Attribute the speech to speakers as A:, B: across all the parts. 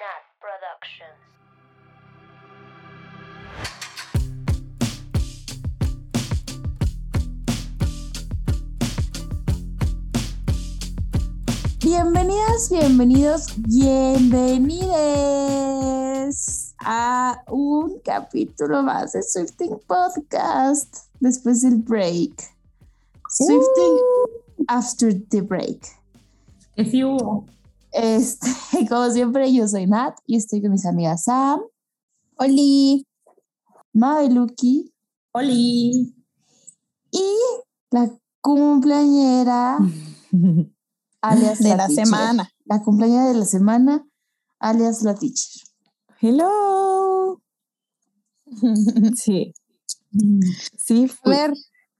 A: Nat Productions.
B: Bienvenidas, bienvenidos, bienvenides a un capítulo más de Swifting Podcast después del break. Swifting after the break.
C: Que sí hubo.
B: Este, como siempre, yo soy Nat y estoy con mis amigas Sam, Oli, Mabeluki
C: Oli.
B: y la cumpleañera alias
D: de la semana.
B: La cumpleañera de la semana alias la teacher.
E: Hello. Sí. Sí,
D: A
E: fui.
D: ver,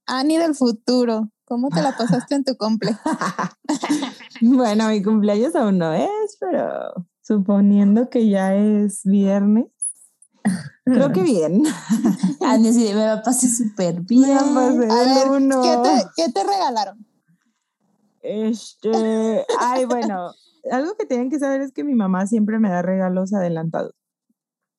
D: Ani del futuro, ¿cómo te la pasaste en tu cumple?
E: bueno, mi cumpleaños aún no es, pero suponiendo que ya es viernes, creo que bien.
B: Ani así de, me la pasé súper
E: Me
B: bien.
E: la pasé
D: A ver,
E: uno.
D: ¿qué te, qué te regalaron?
E: Este, ay, bueno, algo que tienen que saber es que mi mamá siempre me da regalos adelantados.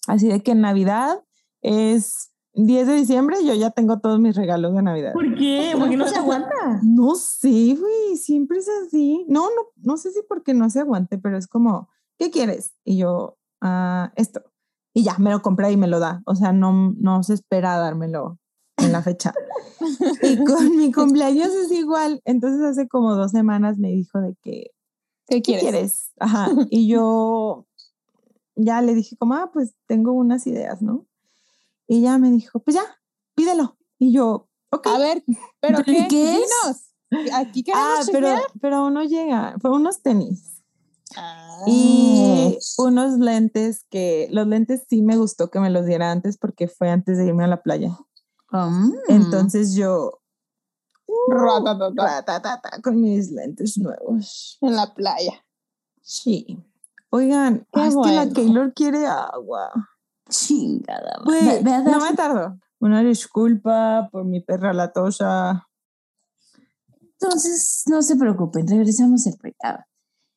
E: Así de que en Navidad es 10 de diciembre, yo ya tengo todos mis regalos de Navidad.
C: ¿Por qué? Porque no se aguanta.
E: No sé, güey, siempre es así. No, no, no sé si porque no se aguante, pero es como, ¿qué quieres? Y yo, ah, esto. Y ya, me lo compra y me lo da. O sea, no, no se espera a dármelo en la fecha. y con mi cumpleaños es igual. Entonces hace como dos semanas me dijo de que,
D: ¿Qué
E: ¿qué
D: quieres?
E: quieres? Ajá. Y yo ya le dije como, ah, pues tengo unas ideas, ¿no? Y ella me dijo, pues ya, pídelo. Y yo, ok.
D: A ver, ¿pero
B: ¿Pero
D: qué?
B: qué es?
D: Dinos. Aquí queremos
E: Ah, pero, pero aún no llega. Fue unos tenis
D: Ah.
E: y unos lentes que los lentes sí me gustó que me los diera antes porque fue antes de irme a la playa.
B: Mm.
E: Entonces yo
D: Ratatata,
E: ratatata, con mis lentes nuevos.
D: en la playa.
E: Sí. Oigan,
D: Qué
E: es que la
D: bueno.
E: Keylor quiere agua.
B: Chingada. dar-
E: no me tardo. Una disculpa por mi perra latosa.
B: Entonces, no se preocupen, regresamos al. Ah,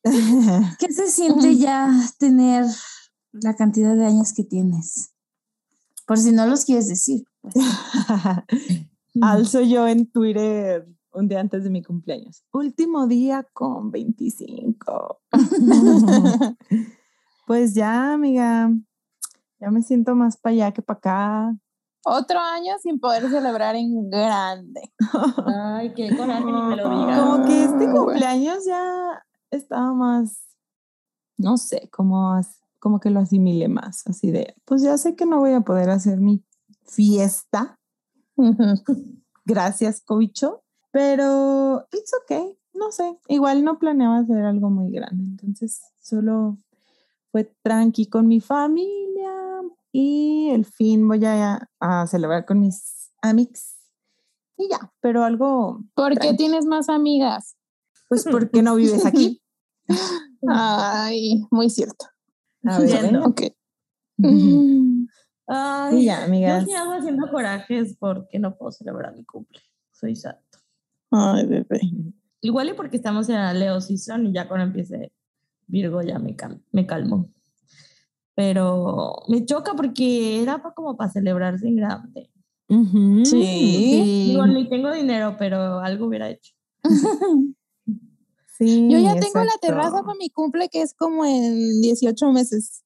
B: ¿Qué se siente ya tener la cantidad de años que tienes? Por si no los quieres decir. pues.
E: Alzo yo en Twitter un día antes de mi cumpleaños. Último día con 25. pues ya, amiga. Ya me siento más para allá que para acá.
D: Otro año sin poder celebrar en grande.
C: Ay, qué coraje ni me lo digas.
E: Como que este
D: Ah,
E: cumpleaños ya estaba más, no sé, como, como que lo asimile más. Así de, pues ya sé que no voy a poder hacer mi fiesta. Gracias, Cobicho. Pero it's okay. No sé. Igual no planeaba hacer algo muy grande. Entonces solo fue tranqui con mi familia. Y el fin voy a, a celebrar con mis amics. Y ya, pero algo,
D: ¿Por qué tienes más amigas?
E: pues, ¿por qué no vives aquí?
D: Ay, muy cierto.
E: A ver. ¿eh?
D: Ok.
C: Ay,
E: Y ya, amigas.
C: Yo haciendo corajes porque no puedo celebrar mi cumple. Soy santo.
D: Ay, bebé.
C: Igual y porque estamos en la Leo Season y ya cuando empiece Virgo ya me, cal- me calmo. Pero me choca porque era como para celebrarse en grande.
E: Ujú.
D: Sí.
C: Digo, ni tengo dinero, pero algo hubiera hecho.
E: Sí,
D: Yo ya tengo la
E: exacto.
D: terraza para mi cumple que es como en 18 meses.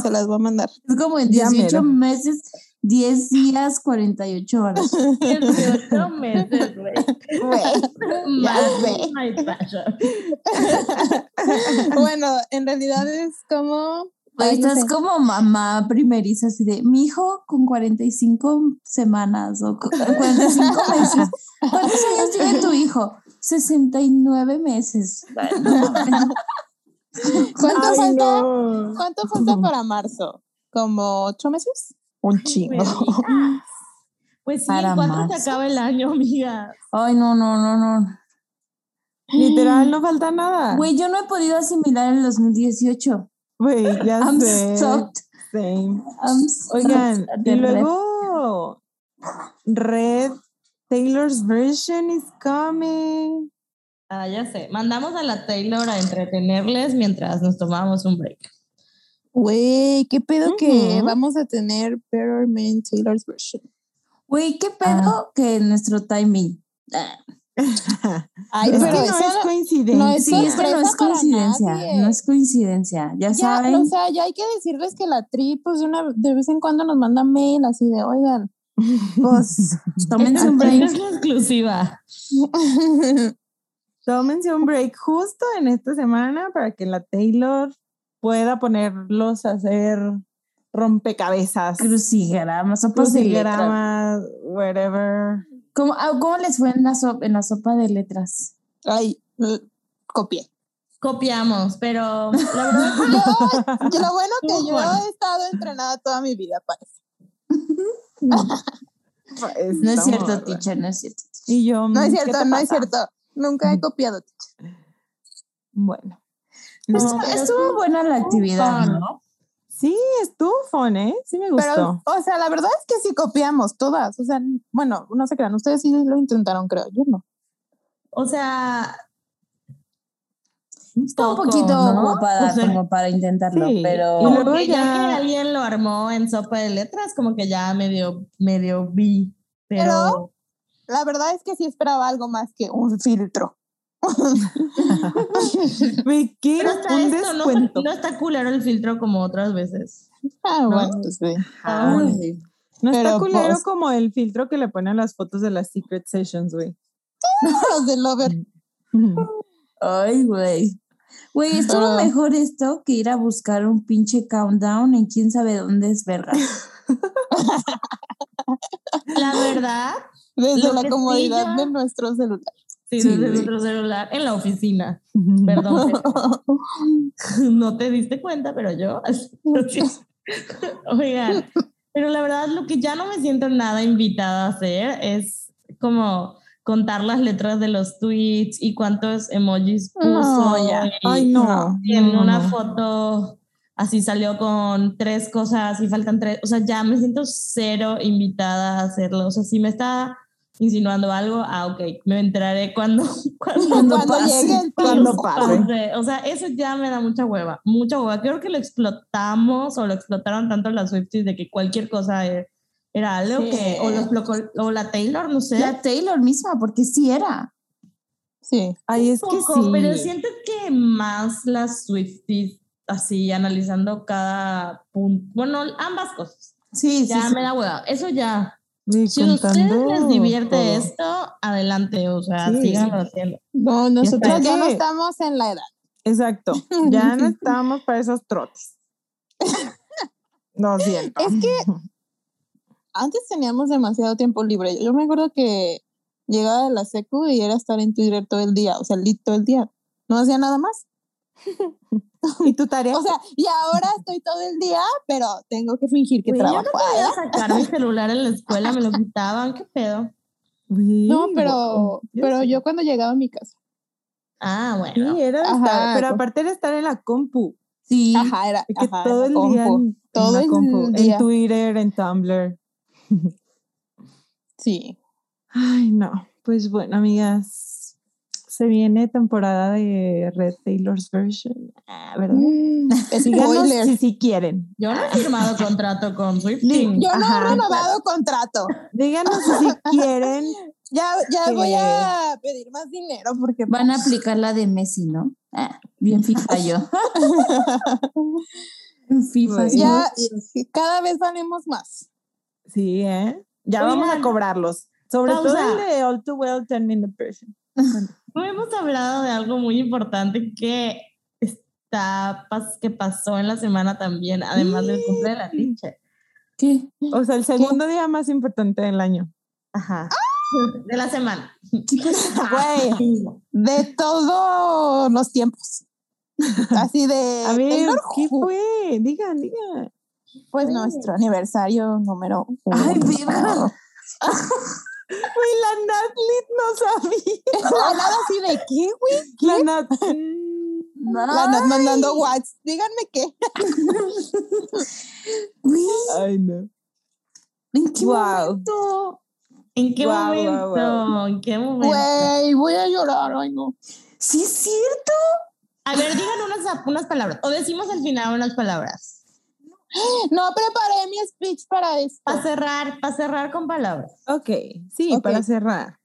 D: Se las voy a mandar.
B: Es como en
E: Ya
B: 18
E: mero.
B: meses, 10 días, 48 horas.
C: 18 meses, güey. Más
D: sé.
C: my passion.
D: bueno, en realidad es como. Ay, no
B: estás
D: sé.
B: como mamá primeriza, así de mi hijo con 45 semanas o con 45 meses. ¿Cuántos años tiene tu hijo? 69 meses.
D: ¿Cuánto
E: Ay,
D: falta?
E: no.
D: ¿Cuánto falta para marzo? ¿Como ocho meses? Un chingo.
C: Pues sí,
B: Para
C: ¿en cuánto
B: marzo.
C: se acaba el año, amiga?
B: Ay, no, no, no, no.
E: Literal, no falta nada.
B: Güey, yo no he podido asimilar el 2018.
E: Güey, ya
B: I'm
E: sé. Same.
B: I'm so
E: Oigan, y luego Red Taylor's version is coming.
C: Ah, ya sé. Mandamos a la Taylor a entretenerles mientras nos tomábamos un break.
D: Güey, qué pedo que vamos a tener Better Man Taylor's version.
B: Güey, ¿qué pedo que nuestro timing? Ah,
D: Ay,
E: es
D: pero
E: que no
D: eso
E: es coincidencia.
D: no es
B: Sí, es que no es coincidencia, no es coincidencia. Ya,
D: Ya,
B: saben,
D: o sea, ya hay que decirles que la tri, pues de, una, de vez en cuando nos manda mail así de, oigan,
B: pues tómense un break.
C: es la exclusiva.
E: Tómense un break justo en esta semana para que la Taylor pueda ponerlos a hacer rompecabezas,
B: Crucigramas, sopas de letras.
E: crucigramas, whatever.
B: ¿Cómo, ah, cómo les fue en la, sopa, en la sopa de letras?
D: Ay, copié.
C: Copiamos, pero la verdad
D: Yo, yo- lo bueno que yo
C: bueno.
D: he estado entrenada toda mi vida para eso.
E: Pues,
B: No es cierto, teacher, no es cierto. teacher.
E: Y yo,
D: No es
E: ¿qué
D: cierto, no es cierto. Nunca he copiado.
E: Bueno.
B: Estuvo,
E: No,
C: pero
B: estuvo
C: estuvo
B: buena la actividad,
C: fun.
B: ¿no?
E: Sí, estuvo fun, ¿eh? Sí me gustó.
D: Pero, o sea, la verdad es que sí copiamos todas. O sea, bueno, no se crean. Ustedes sí lo intentaron, creo. Yo no.
C: O sea,
B: Está un
C: poco,
B: poquito
C: ¿no?
B: ocupada
C: O sea,
B: como para intentarlo,
E: sí,
B: pero
E: y
C: como
E: luego
C: que ya...
E: ya-
C: que alguien lo armó en sopa de letras, como que ya medio, medio vi. Pero,
D: Pero- La verdad es que sí esperaba algo más que un filtro.
E: Un
C: esto no, está culero el filtro como otras veces.
D: Ah,
C: ¿No?
D: bueno, sí.
B: Ay,
E: No está culero
D: pues-
E: como el filtro que le ponen a las fotos de las Secret Sessions, güey.
D: Los de Lover.
B: Ay, güey. Güey, estuvo
D: Pero-
B: mejor esto que ir a buscar un pinche countdown en quién sabe dónde es verga.
C: La verdad,
D: Desde la
C: sí
D: comodidad
C: ya-
D: de nuestro celular.
C: Sí,
B: Sí,
C: desde
B: güey.
C: nuestro celular, en la oficina. Perdón, no te diste cuenta, pero yo. Oigan, pero la verdad lo que ya no me siento nada invitada a hacer es como contar las letras de los tweets y cuántos emojis puso.
D: No, ya.
C: y-
E: Ay, no.
C: y en
E: no,
C: una
E: no.
C: foto así salió con tres cosas y faltan tres. O sea, ya me siento cero invitada a hacerlo. O sea, si me está insinuando algo, ah, ok, me enteraré cuando, cuando,
B: Cuando
D: Cuando
B: pase.
D: llegue
E: Cuando pase.
C: pase. O sea, eso ya me da mucha hueva, mucha hueva. Creo que lo explotamos o lo explotaron tanto las Swifties de que cualquier cosa e- era algo
D: Sí.
C: que, o, o la Taylor, no sé.
B: La Taylor misma, porque sí era.
D: Sí.
E: Ay, es
C: un
E: que
C: poco,
E: sí.
C: Pero siento que más las Swifties, así analizando cada punto, bueno, ambas cosas.
B: Sí, sí,
C: Ya
B: sí.
C: me da hueva. Eso ya. Si a ustedes les divierte
E: todo.
C: esto, adelante, o sea,
E: Sí.
C: síganlo haciendo.
D: No, nosotros ya no estamos en la edad.
E: Exacto. Ya no estamos para esos trotes. Lo siento.
D: Es que antes teníamos demasiado tiempo libre. Yo me acuerdo que llegaba de la secu y era estar en Twitter todo el día, o sea, lit todo el día. No hacía nada más.
E: ¿Y tu tarea?
D: O sea, y ahora estoy todo el día, pero tengo que fingir que
C: yo
D: trabajo.
C: no podía sacar mi celular en la escuela, me lo quitaban, ¿qué pedo?
D: No, pero,
E: wow.
D: pero
E: sí.
D: yo cuando llegaba a mi casa.
C: Ah,
E: Sí,
C: bueno.
E: era
D: Ajá,
E: estar, pero aparte era estar en la compu.
B: Sí.
D: Ajá, era.
E: de que
D: ajá,
E: todo el día
D: compu.
E: en
D: Todo el día.
E: en Twitter, en Tumblr.
D: Sí.
E: Ay, no. Pues bueno, amigas, se viene temporada de Red Taylor's version, ah, ¿verdad?
D: Spoiler.
E: si sí quieren.
C: Yo no he firmado contrato con Swifty.
E: Di-
D: Yo no
E: Ajá.
D: he renovado contrato.
E: Díganos si quieren.
D: Ya, ya
E: Que-
D: voy a pedir más dinero porque
B: Van a aplicar la de Messi, ¿no? Ah, bien FIFA yo. En FIFA. Sí.
D: ya cada vez valemos más.
E: Sí, ¿eh? Ya vamos a
C: Oigan,
E: cobrarlos. Sobre todo
C: pausa.
E: el de All Too Well 10 Minute Version.
C: No hemos hablado de algo muy importante que está que pasó en la semana también, además del cumple de la teacher.
B: ¿Qué?
E: O sea, el segundo día más importante del año.
C: Ajá. De la semana.
D: Güey, de todos los tiempos. Así de
E: A ver,
D: Taylor
E: ¿qué fue? Digan, digan.
D: Pues nuestro aniversario número uno.
B: Ay.
E: Güey, la Natlit no sabía.
D: La nada así de qué, güey.
E: La Nat.
D: La Nat mandando WhatsApp. Díganme qué.
B: Güey,
E: Ay, no.
B: ¿En qué
E: Guau.
B: momento?
C: ¿En qué momento?
E: guau.
C: ¿En qué momento?
D: Güey, voy a llorar. Ay, no.
B: Sí, es cierto.
C: A ver, digan unas, unas palabras. O decimos al final unas palabras.
D: No preparé mi speech para esto.
C: Para cerrar, para cerrar con palabras.
E: Ok, sí, para cerrar.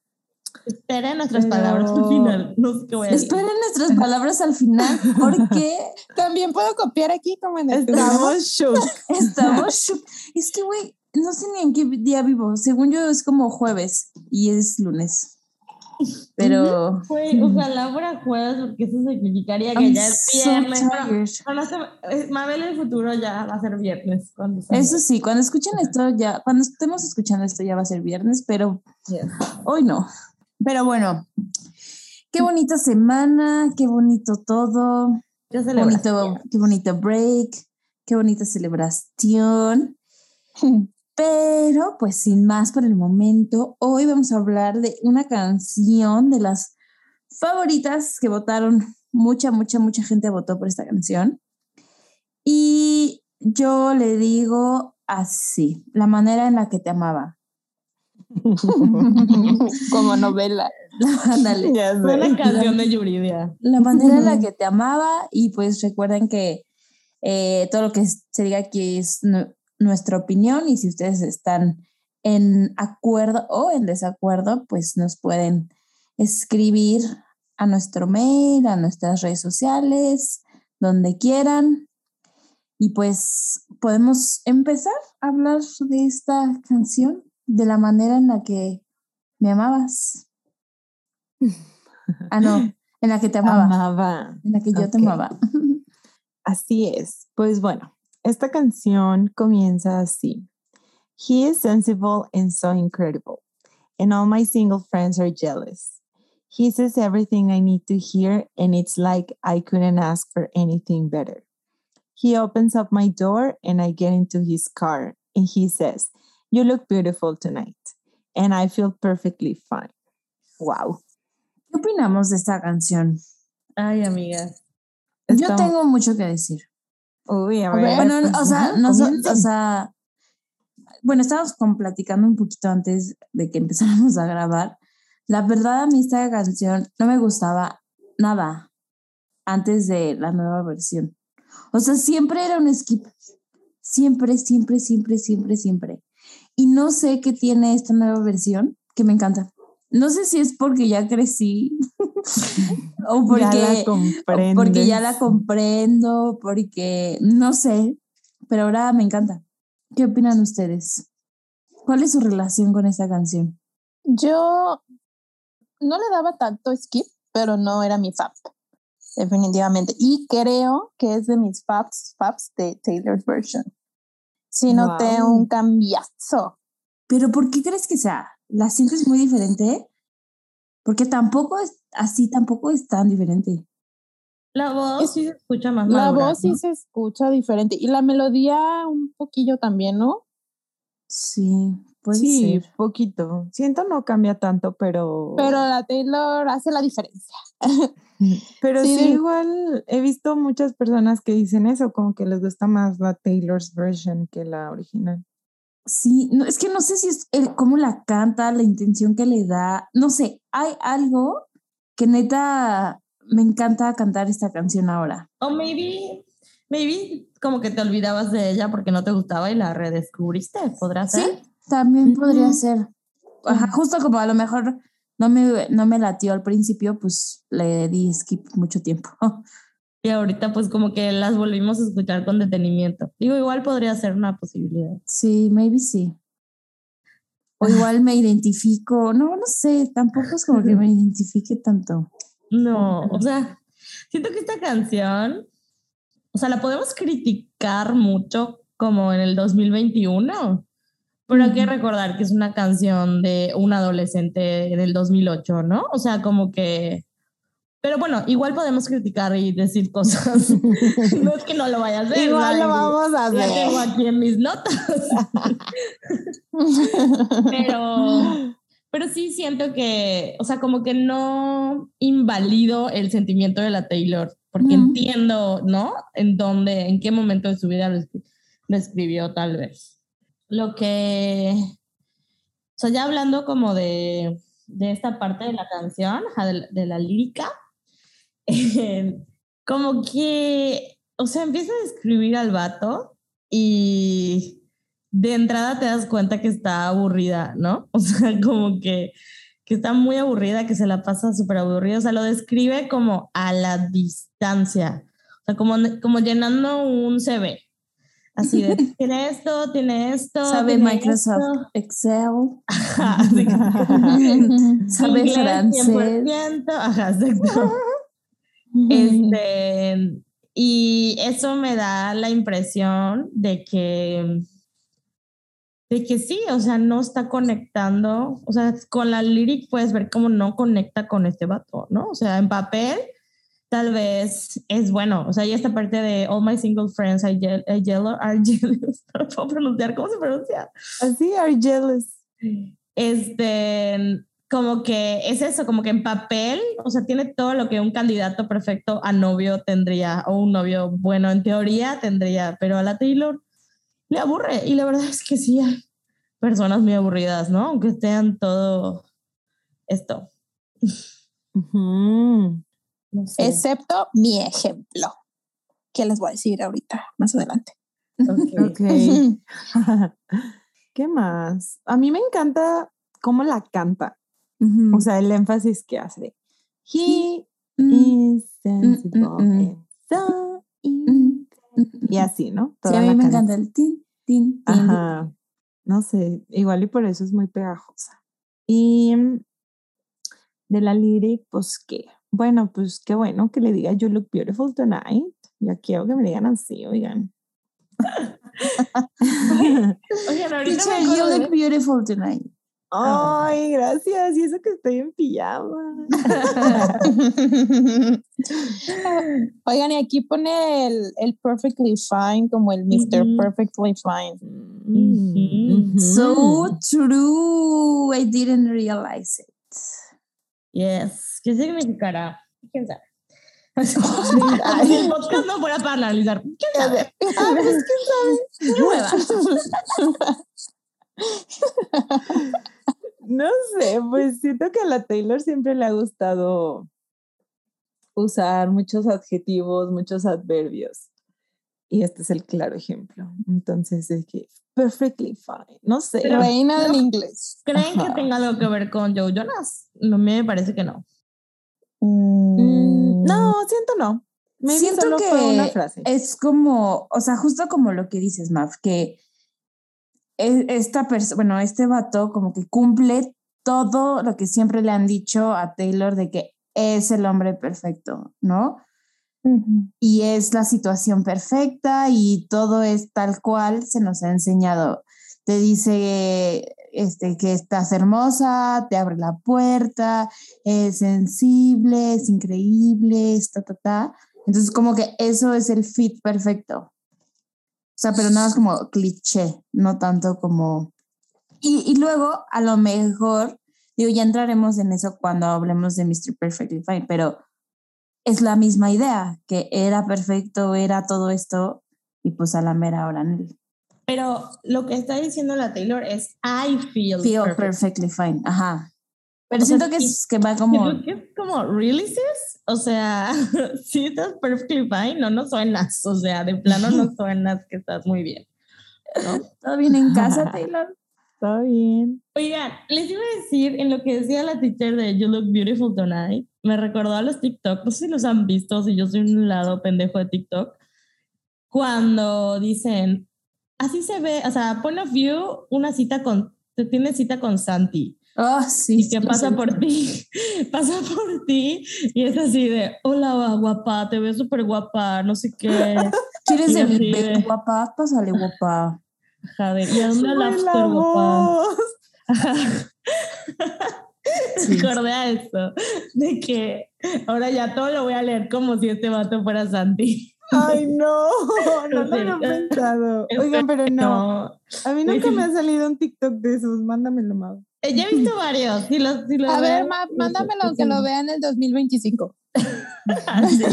C: Esperen nuestras
E: Pero-
C: palabras al final. No sé qué voy a decir.
B: Esperen nuestras palabras al final porque
D: También puedo copiar aquí como en el
E: Estamos shook.
B: estamos shook. Es que, güey, no sé ni en qué día vivo. Según yo es como jueves y es lunes. Pero
C: Güey, ojalá fuera jueves porque eso significaría que
B: I'm
C: ya es
B: so
C: viernes. Bueno, cuando se- eh, Mabel el futuro ya va a ser viernes. Cuando.
B: Eso sí, cuando escuchen esto ya, cuando estemos escuchando esto ya va a ser viernes, pero
C: Yes.
B: hoy no. Pero bueno, qué bonita semana, qué bonito todo, qué bonito, qué bonito break, qué bonita celebración. Pero pues sin más por el momento, hoy vamos a hablar de una canción de las favoritas que votaron. Mucha, mucha, mucha gente votó por esta canción. Y yo le digo así, la manera en la que te amaba.
D: como novela.
B: Ándale.
C: Una canción de Yuridia.
B: La manera en la que te amaba y pues recuerden que eh, todo lo que se diga aquí es nuestra opinión y si ustedes están en acuerdo o en desacuerdo, pues nos pueden escribir a nuestro mail, a nuestras redes sociales, donde quieran. Y pues podemos empezar a hablar de esta canción, de la manera en la que me amabas. Ah, no, en la que te amaba.
E: Amaba.
B: En la que yo te amaba.
E: Así es. Pues bueno, esta canción comienza así. He is sensible and so incredible, and all my single friends are jealous. He says everything I need to hear, and it's like I couldn't ask for anything better. He opens up my door, and I get into his car, and he says, You look beautiful tonight. And I feel perfectly fine. Wow.
B: ¿Qué opinamos de esta canción?
C: Ay, amiga.
B: Yo tengo mucho que decir.
E: Uy, a
D: A ver.
B: Bueno,
E: pues
B: o sea,
E: ya,
B: no o sea, bueno, estábamos platicando un poquito antes de que empezáramos a grabar. La verdad, a mí esta canción no me gustaba nada antes de la nueva versión. O sea, siempre era un skip. Siempre, siempre, siempre, siempre, siempre. Y no sé qué tiene esta nueva versión que me encanta. No sé si es porque ya crecí o porque,
E: ya la
B: o porque ya la comprendo, porque no sé, pero ahora me encanta. ¿Qué opinan ustedes? ¿Cuál es su relación con esta canción?
D: Yo no le daba tanto skip, pero no era mi fab, definitivamente. Y creo que es de mis faps, faps de Taylor's version. Sí noté
E: Guau.
D: un cambiazo.
B: ¿Pero por qué crees que sea? ¿La sientes muy diferente? Porque tampoco es así, tampoco es tan diferente.
C: La voz
D: Es-
C: sí se escucha más
D: La
C: madura,
D: voz sí se escucha diferente. Y la melodía un poquillo también, ¿no?
B: Sí, puede
E: sí,
B: ser.
E: poquito. Siento no cambia tanto, pero.
D: Pero la Taylor hace la diferencia.
E: Pero
D: sí,
E: sí,
D: de-
E: igual he visto muchas personas que dicen eso, como que les gusta más la Taylor's version que la original.
B: Sí, no, es que no sé si es el, cómo la canta, la intención que le da. No sé, hay algo que neta me encanta cantar esta canción ahora.
C: O maybe, maybe como que te olvidabas de ella porque no te gustaba y la redescubriste, ¿podrá
B: Sí,
C: ser?
B: también podría ser. Ajá, justo como a lo mejor no me, no me latió al principio, pues le di skip mucho tiempo.
C: Y ahorita pues como que las volvimos a escuchar con detenimiento. Digo, igual podría ser una posibilidad.
B: Sí, maybe sí. O igual me identifico, no, no sé, tampoco es como que me identifique tanto.
C: No, o sea, siento que esta canción, o sea, la podemos criticar mucho como en el 2021, pero hay que recordar que es una canción de un adolescente del 2008, ¿no? O sea, como que... Pero bueno, igual podemos criticar y decir cosas. no es que no lo vaya a hacer.
E: Igual
C: ¿verdad?
E: lo vamos a
C: Ya tengo
E: hacer.
C: aquí en mis notas. pero, pero sí siento que, o sea, como que no invalido el sentimiento de la Taylor, porque
B: Ujú.
C: entiendo, ¿no? En dónde, en qué momento de su vida lo, escri- lo escribió, tal vez. Lo que, o sea, ya hablando como de, de esta parte de la canción, de, la- de la lírica, como que, o sea, empieza a describir al vato y de entrada te das cuenta que está aburrida, ¿no? O sea, como que, que está muy aburrida, que se la pasa súper aburrida. O sea, lo describe como a la distancia. O sea, como, como llenando un CV. Así de, tiene esto, tiene esto.
B: Sabe
C: tiene
B: Microsoft
C: esto.
B: Excel.
C: Ajá,
B: Sabe francés.
C: 100%, Ajá, exacto. Este, y eso me da la impresión de que, de que sí, o sea, no está conectando, o sea, con la lyric puedes ver cómo no conecta con este vato, ¿no? O sea, en papel tal vez es bueno, o sea, y esta parte de All My Single Friends are yellow, are jealous, no puedo pronunciar, ¿cómo se pronuncia?
E: Así, are jealous.
C: este, como que es eso, como que en papel, o sea, tiene todo lo que un candidato perfecto a novio tendría, o un novio bueno en teoría tendría, pero a la Taylor le aburre. Y la verdad es que sí hay personas muy aburridas, ¿no? Aunque sean todo esto.
E: Ujú.
C: No sé.
D: Excepto mi ejemplo, que les voy a decir ahorita, más adelante.
C: Ok.
E: Ok. ¿Qué más? A mí me encanta cómo la canta. O sea, el énfasis que hace. He
B: Mm,
E: is sensible
B: mm, mm.
E: and so
B: mm, mm.
E: Y así, ¿no?
B: Sí, a mí me
E: canción.
B: encanta el tin, tin, tin.
E: Ajá. No sé, igual y por eso es muy pegajosa. Y mm, de la lyric, pues qué. Bueno, pues qué bueno que le diga You look beautiful tonight. Ya quiero que me digan así, oigan.
C: Oigan, ahorita
B: Teacher,
C: me
B: you look beautiful tonight.
E: Ay, gracias. Y eso que estoy en pijama.
D: Oigan, y aquí pone el, el perfectly fine como el Mr.
C: Ujú.
D: Perfectly fine.
E: Mm,
B: So true. I didn't realize it.
C: Yes. ¿Qué significará? ¿Quién sabe? El podcast no fuera para analizar. ¿Quién sabe?
E: Ah, pues quién
C: ¿Qué hueva?
E: No sé, pues siento que a la Taylor siempre le ha gustado usar muchos adjetivos, muchos adverbios. Y este es el claro ejemplo. Entonces es que perfectly fine. No sé.
C: Pero-
D: Reina del inglés.
C: ¿Creen que
E: Ajá.
C: tenga algo que ver con Joe Jonas? No me parece que no.
E: Mm, no, siento no. Maybe
B: Siento
E: solo
B: que
E: fue una frase.
B: es como, o sea, justo como lo que dices, Maf, que esta persona, bueno, este vato como que cumple todo lo que siempre le han dicho a Taylor de que es el hombre perfecto, ¿no? Y es la situación perfecta y todo es tal cual se nos ha enseñado. Te dice este, que estás hermosa, te abre la puerta, es sensible, es increíble, ta, ta, ta. Entonces, como que eso es el fit perfecto. O sea, pero nada más como cliché, no tanto como... Y, y luego, a lo mejor, digo, ya entraremos en eso cuando hablemos de Mr. Perfectly Fine, pero es la misma idea, que era perfecto, era todo esto, y pues a la mera hora no.
C: Pero lo que está diciendo la Taylor es I feel,
B: Feel
C: perfect.
B: perfectly fine, ajá. Pero
C: O sea,
B: siento que,
C: sí.
B: es, que va como...
C: Que es como, ¿really sis? O sea, si estás perfectly fine, no, no suenas. O sea, de plano no suenas que estás muy bien. ¿no?
B: ¿Todo bien en casa, Taylor?
E: Está bien.
C: Oigan, les iba a decir en lo que decía la teacher de You Look Beautiful Tonight, me recordó a los TikTok, no sé si los han visto, si yo soy un lado pendejo de TikTok, cuando dicen, así se ve, o sea, point of view, una cita con, te tienes cita con Santi
B: Oh, sí.
C: y que
B: sí,
C: pasa
B: sí.
C: por ti, pasa por ti y es así de, hola guapa, te ves súper guapa, no sé qué,
B: ¿Quieres
C: y
B: de mi
C: de-
B: guapa? Pásale, guapa.
C: Jade, ¿y a dónde la
E: Sube la
C: after, guapa?
B: Sí.
C: Acordé a eso, de que ahora ya todo lo voy a leer como si este vato fuera Santi.
E: Ay, no, no lo había pensado. Oigan, pero no. A mí nunca me ha salido un TikTok de esos. Mándamelo, Mau.
C: Eh, Ya he visto varios. Si los, si los
D: A ver, Ma- mándamelo que lo vea en el 2025.
C: Así.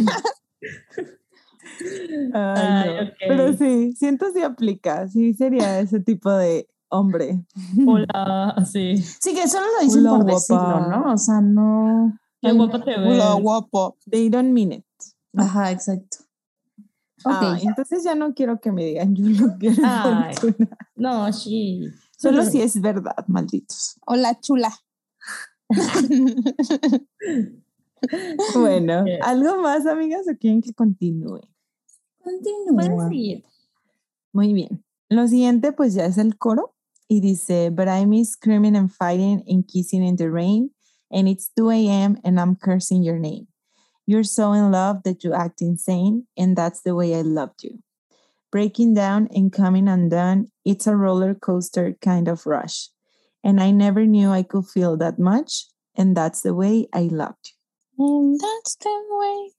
E: Ay,
C: Ay,
E: no.
C: ok.
E: Pero sí, siento si aplica. Sí, sería ese tipo de hombre.
C: Hola, sí.
B: Sí, que solo lo dicen
E: Hola,
B: por
E: guapa.
B: decirlo, ¿no? O sea, no.
C: Qué guapa te ves.
D: Hola, guapo.
E: They don't mean it.
B: Ajá, exacto. Ok.
E: Ah, entonces ya no quiero que me digan eres
C: Ay.
E: fortuna.
C: No, sí.
E: Solo si es verdad, malditos.
D: Hola, chula.
E: Bueno. ¿algo más, amigas, o quieren que continúe?
C: Puedes
B: Continúa.
C: seguir.
E: Muy bien. Lo siguiente, pues ya es el coro y dice, But I miss screaming and fighting and kissing in the rain, and it's 2 a.m. and I'm cursing your name. You're so in love that you act insane, and that's the way I loved you. Breaking down and coming undone, it's a roller coaster kind of rush. And I never knew I could feel that much, and that's the way I loved you.
D: And that's the way.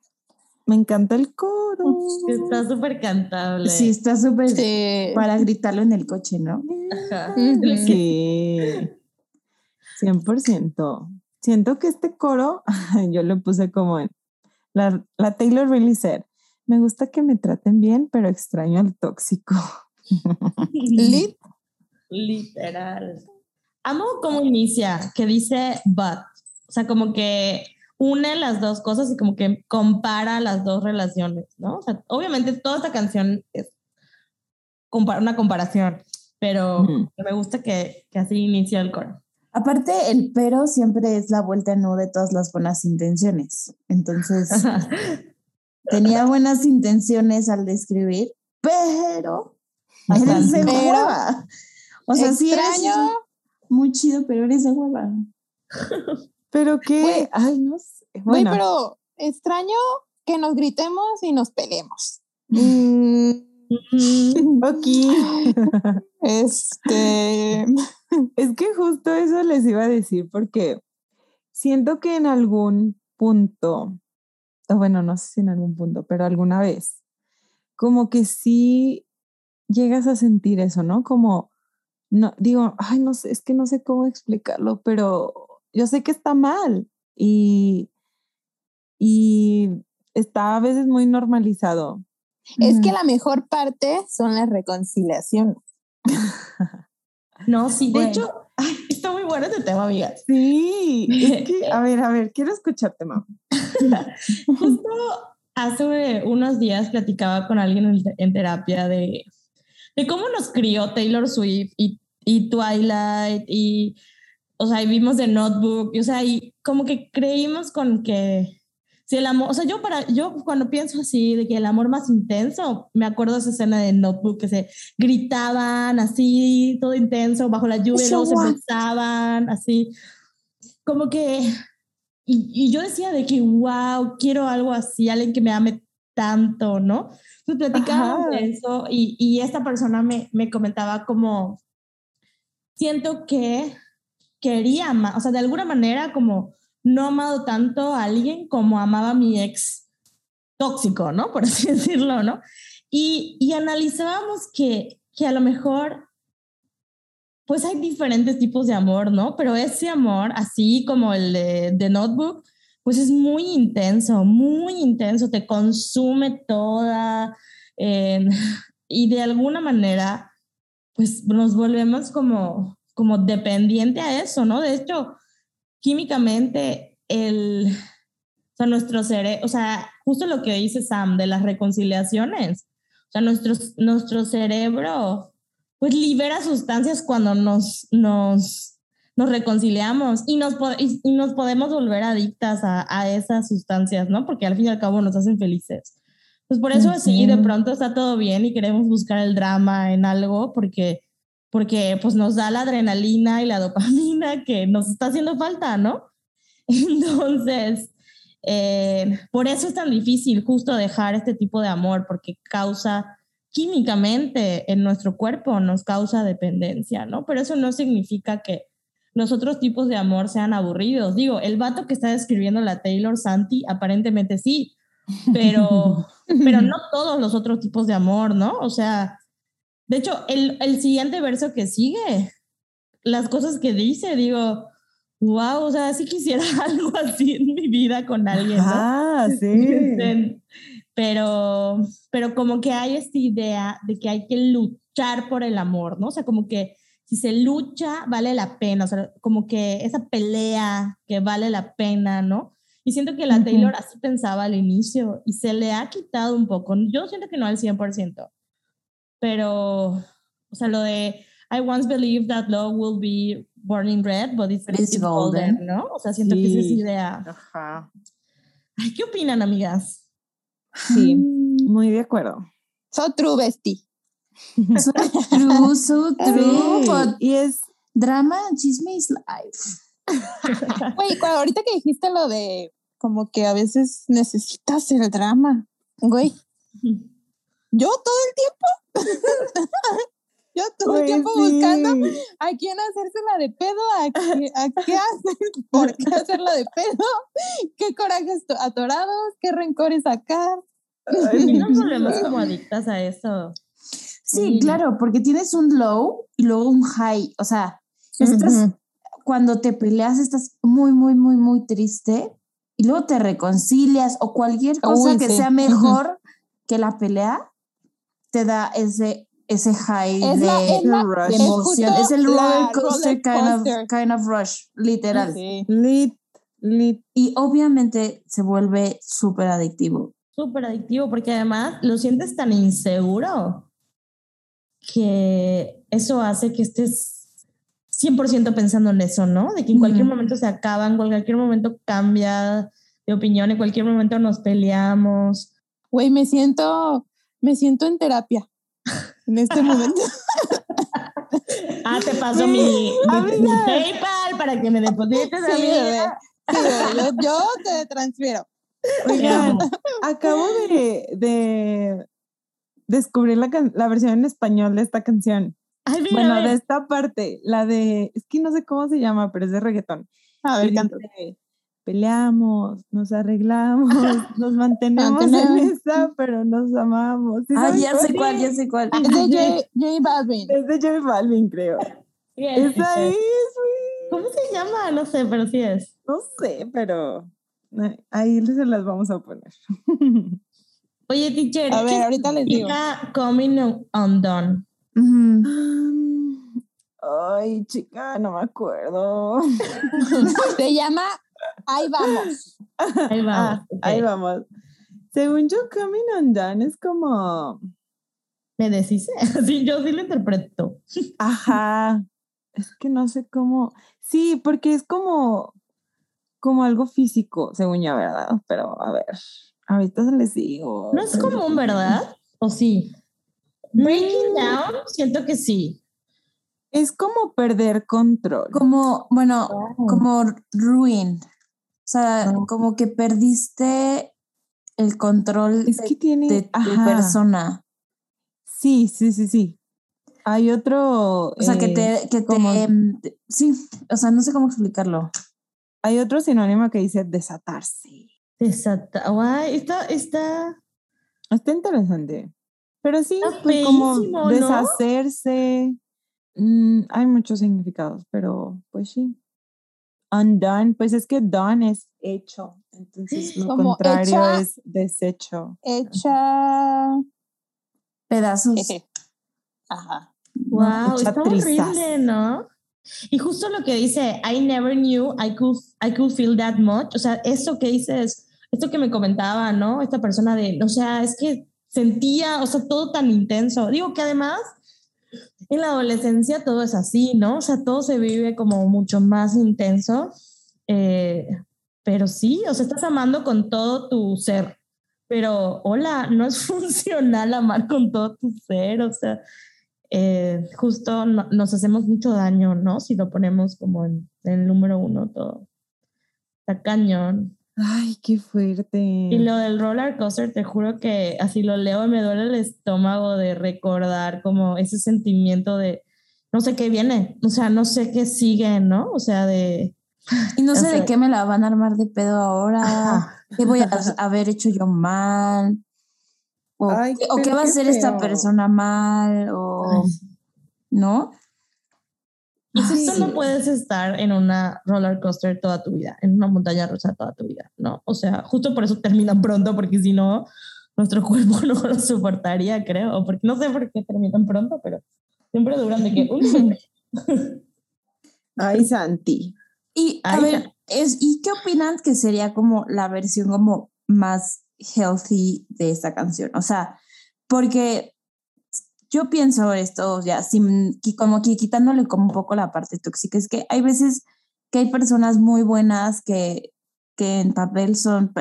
E: Me encanta el coro.
C: Está súper cantable.
B: Sí, está súper
D: Sí.
B: para gritarlo en el coche, ¿no?
C: Ajá.
E: Sí, 100%. Siento que este coro, yo lo puse como en, la, la Taylor really said, me gusta que me traten bien, pero extraño al tóxico.
D: Lit.
C: Literal. Amo cómo inicia, que dice but. O sea, como que une las dos cosas y como que compara las dos relaciones, ¿no? O sea, obviamente toda esta canción es una comparación, pero
E: Ujú.
C: me gusta que, que así inicia el coro.
B: Aparte, el pero siempre es la vuelta en U de todas las buenas intenciones. Entonces, tenía buenas intenciones al describir, pero eres de hueva. O sea, sí eres
D: Extraño.
B: muy chido, pero eres de hueva.
E: Pero que,
D: Güey.
E: ay, no sé.
D: Güey,
E: Bueno,
D: pero extraño que nos gritemos y nos peleemos. Mm,
E: ok.
D: este.
E: Es que justo eso les iba a decir porque siento que en algún punto, o bueno, no sé si en algún punto, pero alguna vez, como que sí llegas a sentir eso, ¿no? Como, no, digo, ay, no sé, es que no sé cómo explicarlo, pero yo sé que está mal y, y está a veces muy normalizado.
D: Es que
B: Ujú.
D: la mejor parte son las reconciliaciones.
C: No, sí, de
B: Bueno.
C: hecho, ay, está muy bueno este tema, amiga.
E: Sí, es que, a ver, a ver, quiero escucharte, mamá.
C: Justo hace unos días platicaba con alguien en, terapia de, de cómo nos crió Taylor Swift y, y Twilight y, o sea, y vimos The Notebook, y, o sea, y como que creímos con que si el amor, o sea, yo para, yo cuando pienso así de que el amor más intenso, me acuerdo de esa escena de Notebook que se gritaban así, todo intenso, bajo la lluvia, luego se besaban, así, como que y, y yo decía de que, wow, quiero algo así, alguien que me ame tanto, ¿no? Entonces platicábamos de eso y, y esta persona me, me comentaba como, siento que quería amar, o sea, de alguna manera como no amado tanto a alguien como amaba a mi ex tóxico, ¿no? Por así decirlo, ¿no? Y, y analizábamos que, que a lo mejor pues hay diferentes tipos de amor, ¿no? Pero ese amor, así como el de, de Notebook, pues es muy intenso, muy intenso, te consume toda eh, y de alguna manera, pues nos volvemos como, como dependiente a eso, ¿no? De hecho, químicamente, el, o sea, nuestro cerebro, o sea, justo lo que dice Sam de las reconciliaciones, o sea, nuestro, nuestro cerebro pues libera sustancias cuando nos, nos, nos reconciliamos y nos, y, y nos podemos volver adictas a, a, esas sustancias, ¿no? Porque al fin y al cabo nos hacen felices. Pues por eso -huh. sí, de pronto está todo bien y queremos buscar el drama en algo porque, porque pues nos da la adrenalina y la dopamina que nos está haciendo falta, ¿no? Entonces, eh, por eso es tan difícil justo dejar este tipo de amor porque causa químicamente en nuestro cuerpo nos causa dependencia, ¿no? Pero eso no significa que los otros tipos de amor sean aburridos. Digo, el vato que está describiendo la Taylor Santi, aparentemente sí, pero, pero no todos los otros tipos de amor, ¿no? O sea, de hecho, el, el siguiente verso que sigue, las cosas que dice, digo, wow, o sea, sí quisiera algo así en mi vida con alguien, ¿no?
E: Ah, sí.
C: Pero, pero como que hay esta idea de que hay que luchar por el amor, ¿no? O sea, como que si se lucha, vale la pena, o sea, como que esa pelea que vale la pena, ¿no? Y siento que la
D: Ujú.
C: Taylor así pensaba al inicio y se le ha quitado un poco. Yo siento que no al 100%, pero, o sea, lo de I once believed that love will be born in red, but it's,
B: it's golden.
C: golden, ¿no? O sea, siento que esa es
E: Sí.
C: idea.
E: Ajá.
C: Ay, ¿qué opinan, amigas?
E: Sí, muy de acuerdo.
D: So true, bestie.
B: So true, so true.
E: Sí, y es
B: drama and chisme is life.
D: Güey, ahorita que dijiste lo de como que a veces necesitas el drama, güey, yo todo el tiempo, yo todo el
E: Pues
D: tiempo
E: sí.
D: buscando a quién hacérsela de pedo, a qué, a qué hacer, por qué hacerla de pedo, qué corajes to- atorados, qué rencores sacar.
C: Nos volvemos como adictas a eso.
B: Sí,
C: Sí.
B: claro, porque tienes un low y luego un high. O sea, estás, cuando te peleas estás muy, muy, muy, muy triste y luego te reconcilias o cualquier cosa
D: Uy,
B: que
D: sí.
B: sea mejor que la pelea te da ese, ese high
D: Es
B: de,
D: la- es la-
E: rush.
B: de
D: es
B: emoción. Es el roller coaster,
D: roller
B: kind. Of, kind of rush, literal.
D: Sí.
E: lit, lit.
B: Y obviamente se vuelve súper adictivo.
C: Súper adictivo, porque además lo sientes tan inseguro que eso hace que estés 100% pensando en eso, ¿no? De que en cualquier momento se acaban, en cualquier momento cambia de opinión, en cualquier momento nos peleamos.
D: Güey, me siento, me siento en terapia en este momento.
C: Ah, te paso mi, mi- mi PayPal para que me deposites a
D: Sí,
C: mí.
D: bebé. Sí, bebé, yo, yo te transfiero.
E: Oigan, acabo de, de descubrir la, versión en español de esta canción.
C: Ay, mira,
E: Bueno, de esta parte, la de, es que no sé cómo se llama, pero es de reggaetón.
D: A ver, canta.
E: dice, peleamos, nos arreglamos, nos mantenemos en esa, pero nos amamos. ¿Sí
B: Ah, ya
E: cuál?
B: sé cuál, ya sé cuál.
D: Es de J, Balvin.
E: Es de J Balvin, creo. Esa es, güey.
C: ¿Cómo se llama? No sé, pero sí es.
E: No sé, pero eh, ahí se las vamos a poner.
C: Oye, teacher,
D: A ver,
C: ¿qué
D: ahorita les digo.
C: coming undone?
E: Um, Ay, chica, no me acuerdo.
D: Se llama Ahí vamos.
C: Ahí vamos.
E: Ah,
C: ok.
E: ahí vamos. Según yo, Coming Undone es como,
C: Me deshice. Sí, yo sí lo interpreto.
E: ajá, es que no sé cómo, sí, porque es como, como algo físico, según yo, ¿verdad? Pero a ver, ahorita se les digo.
C: No es común, ¿verdad? ¿O sí? Breaking
E: Mm.
C: down, siento que sí.
E: Es como perder control.
B: Como, bueno,
C: Oh.
B: como ruin. O sea,
E: No.
B: como que perdiste el control
E: Es
B: de,
E: que tiene,
B: de tu
E: ajá,
B: persona.
E: Sí, sí, sí, sí. Hay otro,
B: O sea, que
E: eh,
B: te, que
E: como-
B: em, te- sí, o sea, no sé cómo explicarlo.
E: hay otro sinónimo que dice desatarse.
C: Desata. Guay, está, está.
E: Está interesante. Pero sí,
C: Está
E: pues como deshacerse. mm, hay muchos significados, pero pues sí. Undone, pues es que done es hecho. Entonces lo
D: Como
E: contrario
D: hecha-
E: es deshecho.
D: Hecha.
B: Pedazos.
D: Ajá.
C: Wow,
E: hecha
C: está
E: trizas.
C: horrible, ¿no? Y justo lo que dice, I never knew I could, I could feel that much. O sea, eso que dices, esto que me comentaba, ¿no? Esta persona de, o sea, es que sentía, o sea, todo tan intenso. Digo que además, en la adolescencia todo es así, ¿no? O sea, todo se vive como mucho más intenso. Eh, pero sí, o sea, estás amando con todo tu ser. Pero, hola, no es funcional amar con todo tu ser, o sea, eh, justo no- nos hacemos mucho daño, ¿no? Si lo ponemos como en el número uno todo. Está cañón.
E: Ay, qué fuerte.
C: Y lo del roller coaster, te juro que así lo leo y me duele el estómago de recordar como ese sentimiento de no sé qué viene, o sea, no sé qué sigue, ¿no? O sea, de...
B: Y no sé
C: O
B: de qué me la van a armar de pedo ahora.
E: Ajá.
B: ¿Qué voy a haber hecho yo mal? ¿O,
E: Ay,
B: qué- o qué
E: pero
B: va a hacer esta persona mal? ¿O no?
C: Y justo
E: Ay.
C: no puedes estar en una roller coaster toda tu vida, en una montaña rusa toda tu vida, ¿no? O sea, justo por eso terminan pronto, porque si no, nuestro cuerpo no lo soportaría, creo. Porque no sé por qué terminan pronto, pero siempre duran de que un.
E: Ay, Santi.
B: Y a
C: Ay,
B: ver, es, ¿y qué opinan que sería como la versión como más healthy de esta canción? O sea, porque yo pienso esto ya, sin, como que quitándole como un poco la parte tóxica, es que hay veces que hay personas muy buenas que, que en papel son,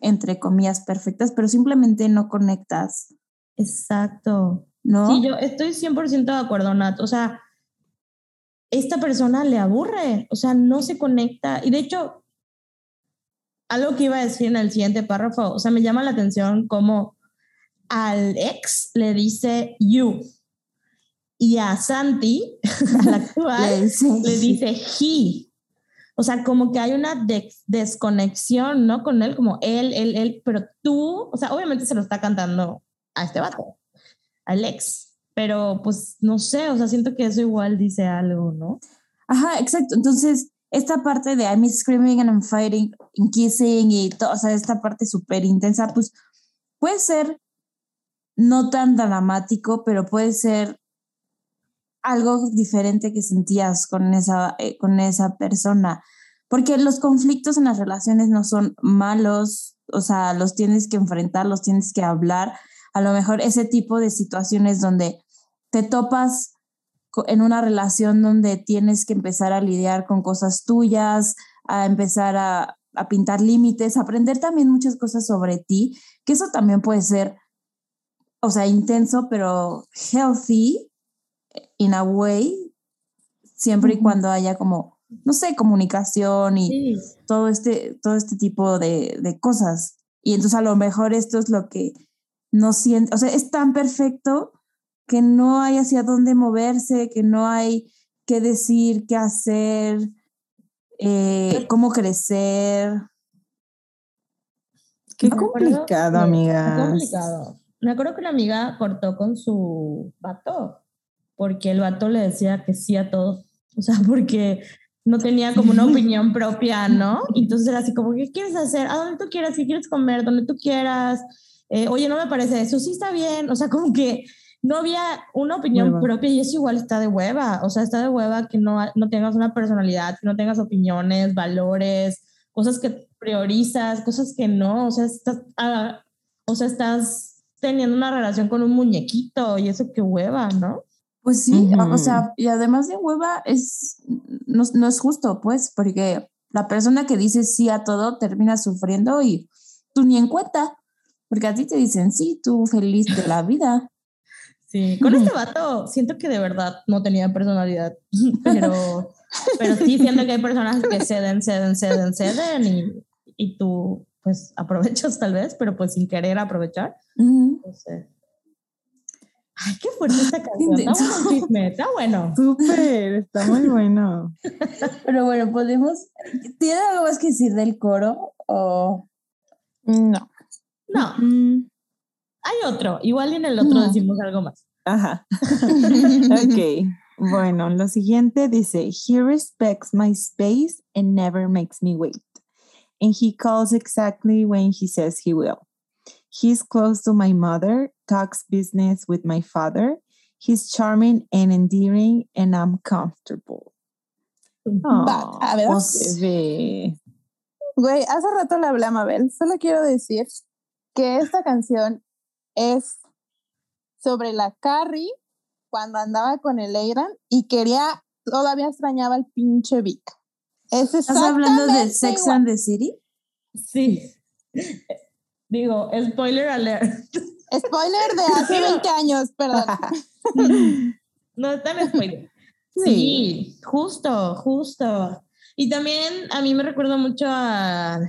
B: entre comillas, perfectas, pero simplemente no conectas.
C: Exacto.
B: ¿No?
C: Sí, yo estoy 100% de acuerdo, Nat. O sea, esta persona le aburre, o sea, no se conecta. Y de hecho, algo que iba a decir en el siguiente párrafo, o sea, me llama la atención como al ex le dice you y a Santi, al actual,
B: Le dice he.
C: O sea, como que hay una de- desconexión, ¿no? Con él, como él, él, él, pero tú, o sea, obviamente se lo está cantando a este vato, al ex, pero pues no sé, o sea, siento que eso igual dice algo, ¿no?
B: Ajá, exacto. Entonces, esta parte de I'm screaming and I'm fighting and kissing y todo, o sea, esta parte súper intensa, pues puede ser no tan dramático, pero puede ser algo diferente que sentías con esa, eh, con esa persona. Porque los conflictos en las relaciones no son malos, o sea, los tienes que enfrentar, los tienes que hablar. A lo mejor ese tipo de situaciones donde te topas en una relación donde tienes que empezar a lidiar con cosas tuyas, a empezar a, a pintar límites, aprender también muchas cosas sobre ti, que eso también puede ser, o sea, intenso, pero healthy in a way, siempre y cuando haya como, no sé, comunicación y
C: Sí.
B: todo este, todo este tipo de, de cosas. Y entonces a lo mejor esto es lo que no siente, o sea, es tan perfecto que no hay hacia dónde moverse, que no hay qué decir, qué hacer, eh, cómo crecer.
E: Qué complicado, amigas.
C: Qué complicado. Me acuerdo que una amiga cortó con su vato porque el vato le decía que sí a todo. O sea, porque no tenía como una opinión propia, ¿no? Entonces era así como, ¿qué quieres hacer? ¿A dónde tú quieras? ¿Qué quieres comer? Donde tú quieras. Eh, Oye, no me parece eso. Sí está bien. O sea, como que no había una opinión
E: Hueva.
C: propia y eso igual está de hueva. O sea, está de hueva que no, no tengas una personalidad, que no tengas opiniones, valores, cosas que priorizas, cosas que no. O sea, estás, ah, o sea, estás teniendo una relación con un muñequito y eso qué hueva, ¿no?
B: Pues sí, o- o
E: Ujú.
B: sea, y además de hueva es, no, no es justo, pues, porque la persona que dice sí a todo termina sufriendo y tú ni en cuenta, porque a ti te dicen sí, tú feliz de la vida.
C: Sí, con este vato siento que de verdad no tenía personalidad, pero, pero sí siento que hay personas que ceden, ceden, ceden, ceden y, y tú pues aprovechas tal vez, pero pues sin querer aprovechar.
B: Ujú.
C: No sé. Ay, qué fuerte esta canción. Está bueno chisme, está bueno.
E: Súper, está muy bueno.
B: Pero bueno, podemos, ¿tiene algo más que decir del coro? O
D: No.
C: No,
E: Mm,
C: hay otro. Igual y en el otro
B: No.
C: decimos algo más.
E: Ajá. ok. Bueno, lo siguiente dice, He respects my space and never makes me wait. And he calls exactly when he says he will. He's close to my mother, talks business with my father. He's charming and endearing, and I'm comfortable.
D: Va, a ver.
E: Bebé.
D: Güey, hace rato le hablé a Mabel. Solo quiero decir que esta canción es sobre la Carrie cuando andaba con el Aidan y quería, todavía extrañaba al pinche Vic. Es
B: ¿Estás hablando de Sex
D: igual.
B: and the City?
C: Sí. Digo, spoiler alert.
D: Spoiler de hace 20 años, perdón.
C: No está en spoiler. Sí, justo, justo. Y también a mí me recuerda mucho a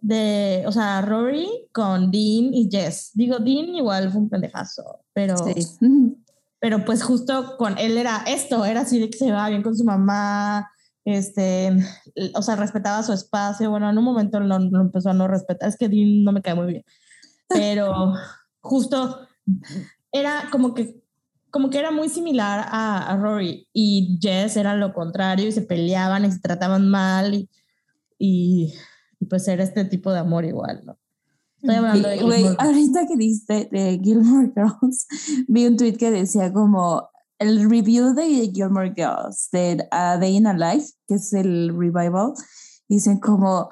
C: de, o sea, Rory con Dean y Jess. Digo, Dean igual fue un pendejazo, pero,
B: Sí.
C: Pero pues justo con él era esto, era así de que se va bien con su mamá, este, o sea, respetaba su espacio. Bueno, en un momento lo, lo empezó a no respetar. Es que Dean no me cae muy bien, pero justo era como que como que era muy similar a, a Rory y Jess era lo contrario y se peleaban y se trataban mal y, y, y pues era este tipo de amor igual, ¿no? Estoy hablando de
B: ahorita que dijiste de Gilmore Girls, vi un tweet que decía como el review de Gilmore Girls, de A Day in a Life, que es el revival, Dicen como,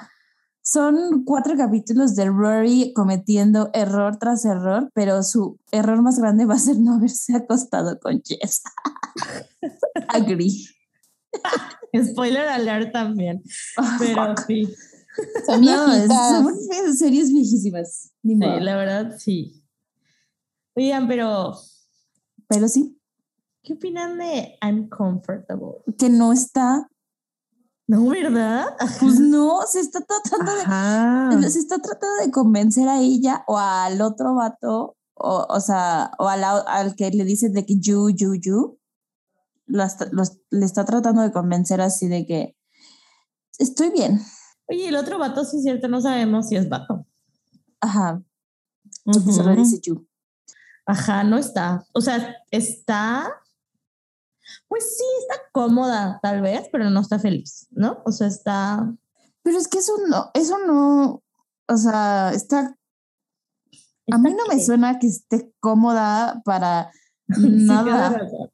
B: son cuatro capítulos de Rory cometiendo error tras error, pero su error más grande va a ser no haberse acostado con Jess. Agree.
C: Spoiler alert también.
B: Oh,
C: Pero
B: fuck.
C: sí.
D: Son
B: No, son series viejísimas. Ni
C: Sí,
B: modo.
C: la verdad sí. Oigan, pero
B: Pero sí,
C: ¿qué opinan de Uncomfortable?
B: que no está,
C: No, ¿verdad?
B: pues no, se está tratando de se está tratando de convencer a ella o al otro vato, o, o sea, o al, al que le dice de que you, you, you, está- los- le está tratando de convencer así de que estoy bien.
C: Oye, el otro vato, sí es cierto, no sabemos si es vato.
B: Ajá, porque solo
E: Ujú.
B: dice you.
C: Ajá, no está. O sea, está. Pues sí, está cómoda, tal vez, pero no está feliz, ¿no? O sea, está.
B: Pero es que eso no, eso no, o sea, está, a mí no me suena que esté cómoda para
C: Sí, tienes
B: nada.
C: razón.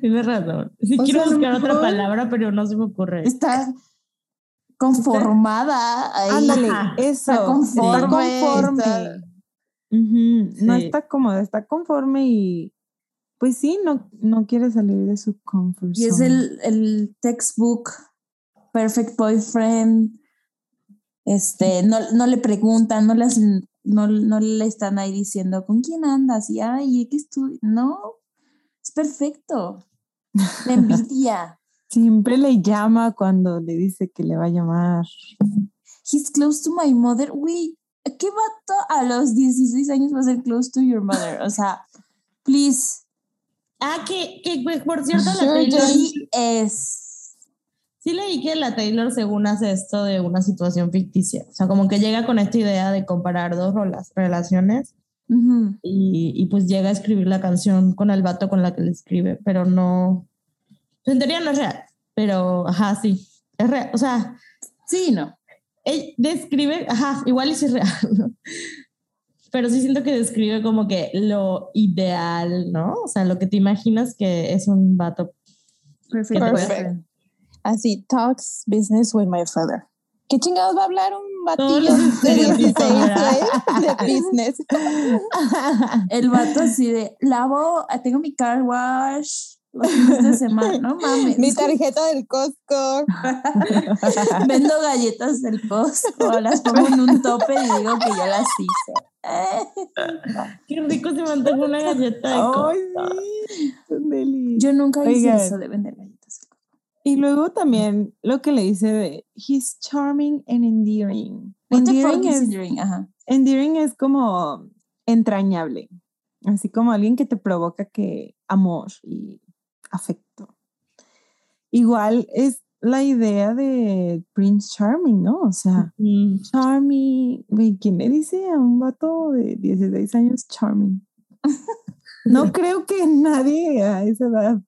C: Tienes razón. Sí,
E: O
C: quiero
E: sea,
C: buscar otra palabra, pero no se me ocurre.
B: Está conformada ahí.
E: Ándale, eso.
B: Está conforme,
E: Está conforme.
B: está-
E: Ujú, No
C: Sí.
E: está cómoda, está conforme y pues sí, no, no quiere salir de su comfort
B: Y es
E: zone.
B: el, el textbook Perfect Boyfriend. Este, no, no le preguntan, no, las, no, no le están ahí diciendo con quién andas y ay, ¿qué estudias? No, es perfecto. La envidia.
E: Siempre le llama cuando le dice que le va a llamar.
B: He's close to my mother. Güey, ¿qué vato a los 16 años va a ser close to your mother? O sea, please.
C: Ah, que, que pues, por cierto, la Taylor.
B: Sí es.
C: Sí leí que la Taylor según hace esto de una situación ficticia. O sea, como que llega con esta idea de comparar dos relaciones
B: Ujú.
C: y, y pues llega a escribir la canción con el vato con la que le escribe, pero no... En teoría no es real, pero ajá, sí. Es real. O sea,
B: Sí, no.
C: él describe, ajá, igual es real, ¿no? Pero sí siento que describe como que lo ideal, ¿no? O sea, lo que te imaginas que es un vato.
B: Perfect.
D: Perfect.
B: boyfriend.
D: Así, talks business with my father. ¿Qué chingados va a hablar un batillo de 16
C: estereotipos, ¿verdad?
D: güey, de business?
B: El vato así de, lavo, eh, tengo mi car wash los fines de semana. No mames.
D: Mi tarjeta del Costco.
B: Vendo galletas del Costco, las pongo en un tope y digo que yo las hice.
C: Qué rico se me antojó una galleta de
E: Ay, son deli.
B: Yo nunca hice
E: Oigan.
B: eso de vender galletas. del Costco.
E: Y luego también lo que le dice de he's charming and endearing. Endearing es,
B: endearing? Ajá.
E: endearing es como entrañable, así como alguien que te provoca que amor y afecto. Igual es la idea de Prince Charming, ¿no? O sea, Charming, ¿quién le dice a un vato de 16 años Charming? No creo que nadie a esa edad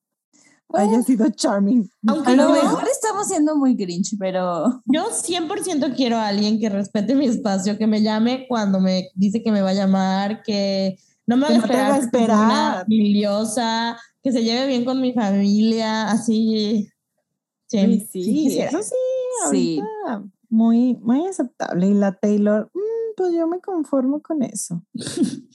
E: haya
B: Bueno.
E: sido Charming.
C: Aunque
B: A lo mejor estamos siendo muy grinch, pero
C: Yo 100% quiero a alguien que respete mi espacio, que me llame cuando me dice que me va a llamar, que no me
E: no te haga
C: esperar, que sea una
E: esperar.
C: que se lleve bien con mi familia, así. Sí, sí
E: eso sí, muy, muy aceptable. Y la Taylor, mm, pues yo me conformo con eso.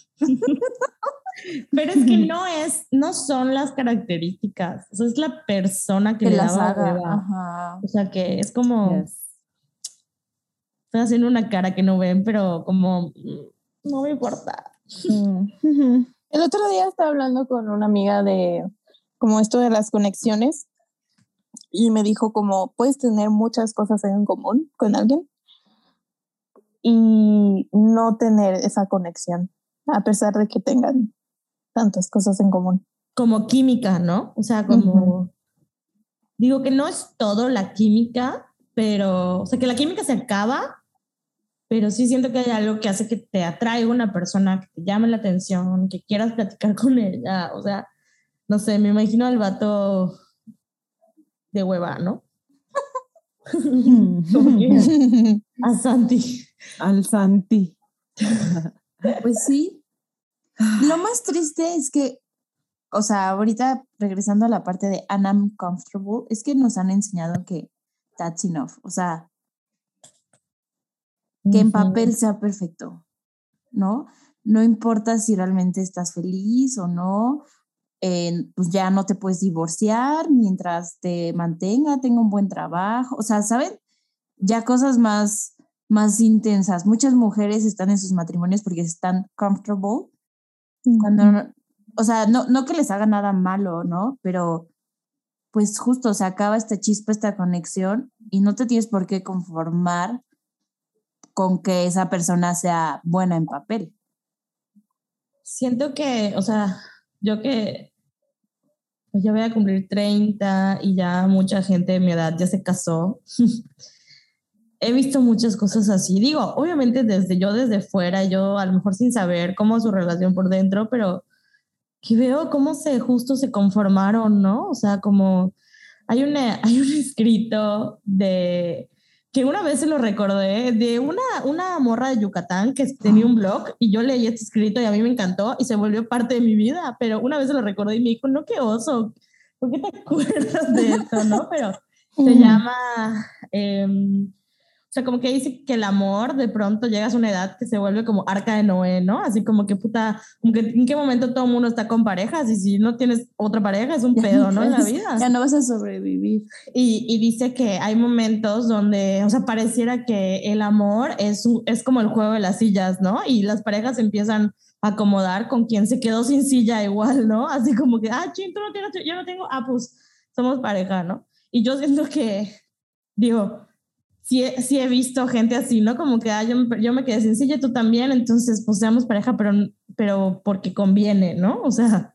C: Pero es que no es, no son las características, o sea, es la persona que,
B: que
C: le
B: las
C: daba
B: haga. Ajá.
C: O sea, que es como, estoy haciendo una cara que no ven, pero como, mm, no me importa.
E: Ujú.
D: El otro día estaba hablando con una amiga de como esto de las conexiones y me dijo como puedes tener muchas cosas en común con alguien y no tener esa conexión a pesar de que tengan tantas cosas en común.
C: como química, ¿no? O sea, como... Digo que no es todo la química, pero... O sea, que la química se acaba, pero sí siento que hay algo que hace que te atraiga una persona, que te llame la atención, que quieras platicar con ella. O sea, no sé, me imagino al vato de hueva, ¿no? A Santi.
E: Al Santi.
B: Pues sí. Lo más triste es que, o sea, ahorita regresando a la parte de I'm comfortable, es que nos han enseñado que that's enough. O sea, que en papel sea perfecto, ¿no? No importa si realmente estás feliz o no, eh, pues ya no te puedes divorciar mientras te mantenga, tenga un buen trabajo, o sea, ¿saben? Ya cosas más, más intensas. Muchas mujeres están en sus matrimonios porque están comfortable, cuando, o sea, no, no que les haga nada malo, ¿no? Pero pues justo se acaba esta chispa, esta conexión y no te tienes por qué conformar con que esa persona sea buena en papel.
C: Siento que, o sea, yo que pues ya voy a cumplir 30 y ya mucha gente de mi edad ya se casó. He visto muchas cosas así. Digo, obviamente desde yo desde fuera, yo a lo mejor sin saber cómo su relación por dentro, pero que veo cómo se justo se conformaron, ¿no? O sea, como hay, una, hay un escrito de que una vez se lo recordé de una, una morra de Yucatán que tenía un blog y yo leí este escrito y a mí me encantó y se volvió parte de mi vida, pero una vez se lo recordé y me dijo, no, qué oso, ¿por qué te acuerdas de esto, no? Pero se llama, eh, o sea, como que dice que el amor de pronto llegas a una edad que se vuelve como arca de Noé, ¿no? Así como que puta, como que en qué momento todo el mundo está con parejas y si no tienes otra pareja es un pedo, ¿no? En la vida.
B: Ya no vas a sobrevivir.
C: Y, y dice que hay momentos donde, o sea, pareciera que el amor es, es como el juego de las sillas, ¿no? Y las parejas empiezan a acomodar con quien se quedó sin silla igual, ¿no? Así como que, ah, ching, tú no tienes, yo no tengo, ah, pues somos pareja, ¿no? Y yo siento que, digo, sí, sí he visto gente así, ¿no? Como que, ah, yo, yo me quedé sin silla, tú también, entonces, pues seamos pareja, pero, pero porque conviene, ¿no? O sea,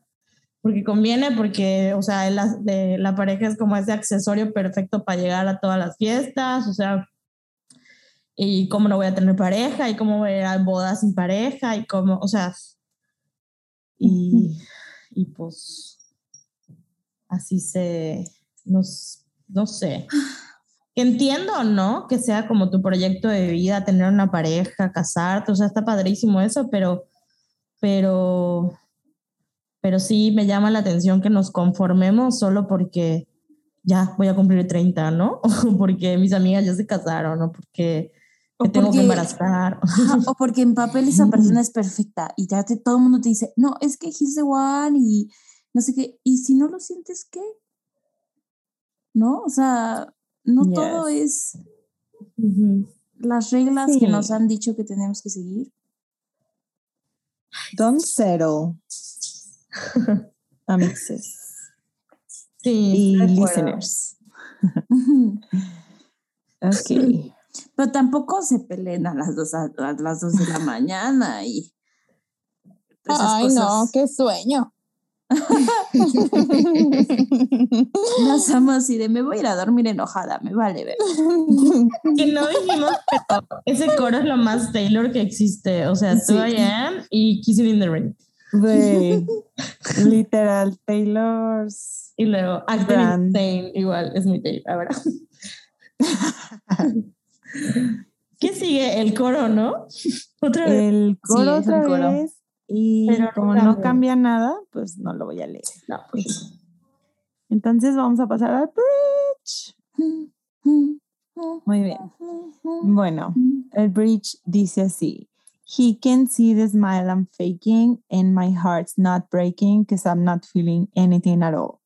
C: porque conviene, porque, o sea, la, de, la pareja es como ese accesorio perfecto para llegar a todas las fiestas, o sea, y cómo no voy a tener pareja, y cómo voy a ir a bodas sin pareja, y cómo, o sea, y, y pues así se, nos, no sé. Entiendo, ¿no? Que sea como tu proyecto de vida, tener una pareja, casarte, o sea, está padrísimo eso, pero, pero, pero sí me llama la atención que nos conformemos solo porque ya voy a cumplir 30, ¿no? O porque mis amigas ya se casaron, o porque me tengo que
B: porque-
C: embarazar.
B: Ajá, o porque en papel esa persona es perfecta y ya te, todo el mundo te dice, no, es que he's the one y no sé qué. Y si no lo sientes, ¿qué? ¿No? O sea, no todo es las reglas que nos han dicho que tenemos que seguir.
E: Don't settle. Amixes
C: Sí,
E: y listeners. Ok.
B: Pero tampoco se peleen a las dos, a, las dos de la mañana y
D: Ay, no, qué sueño.
B: Las amo así de me voy a ir a dormir enojada, me vale ver.
C: Que no dijimos, pero ese coro es lo más Taylor que existe. O sea,
B: Sí.
C: 2 AM y Kissing in the Rain.
E: Literal, Taylor's.
C: Y luego Acting. Insane, igual, es mi tape. A ver. ¿Qué sigue? El coro, ¿no? Otra vez.
E: El coro
B: es el
E: otra
B: coro.
E: vez. Y
C: Pero
E: como no
C: cambia.
E: cambia nada, pues no lo voy a leer.
C: No, pues,
E: Entonces vamos a pasar al bridge. Muy bien. Bueno, el bridge dice así. He can see the smile I'm faking and my heart's not breaking because I'm not feeling anything at all.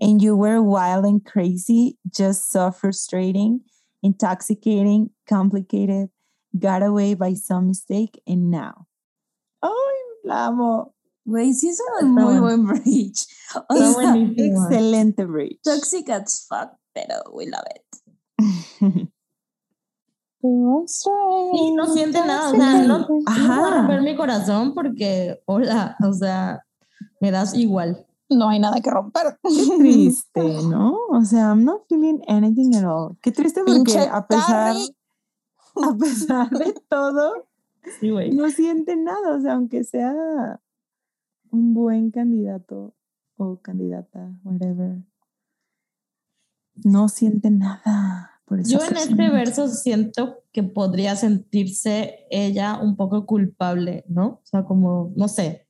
E: And you were wild and crazy, just so frustrating, intoxicating, complicated, got away by some mistake, and now. ¡Ay, la amo!
B: Güey, sí es un
C: Está
B: muy buen bridge. O
C: Está
B: sea.
E: Excelente bridge.
B: toxic as fuck, pero we love it.
C: Sí, no siente nada, o sea, no, no
E: Ajá.
C: voy a romper mi corazón porque, hola, o sea, me das igual.
D: No hay nada que romper.
E: Qué triste, ¿no? O sea, I'm not feeling anything at all. Qué triste porque
D: Pinche
E: a pesar, a pesar de todo,
C: Sí, güey.
E: no siente nada. O sea, aunque sea un buen candidato o candidata, whatever, no siente nada. Por
C: Yo en este verso siento que podría sentirse ella un poco culpable, ¿no? O sea, como, no sé,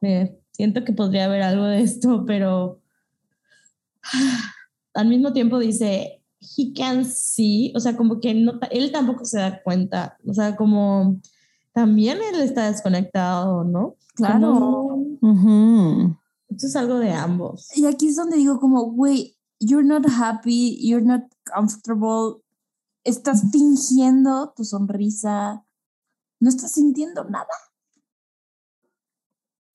C: me siento que podría haber algo de esto, pero al mismo tiempo dice, he can see, o sea, como que no, él tampoco se da cuenta, o sea, como también él está desconectado, ¿no?
B: Claro.
C: Esto es algo de ambos.
B: Y aquí es donde digo como, güey, you're not happy, you're not comfortable, estás fingiendo tu sonrisa, no estás sintiendo nada.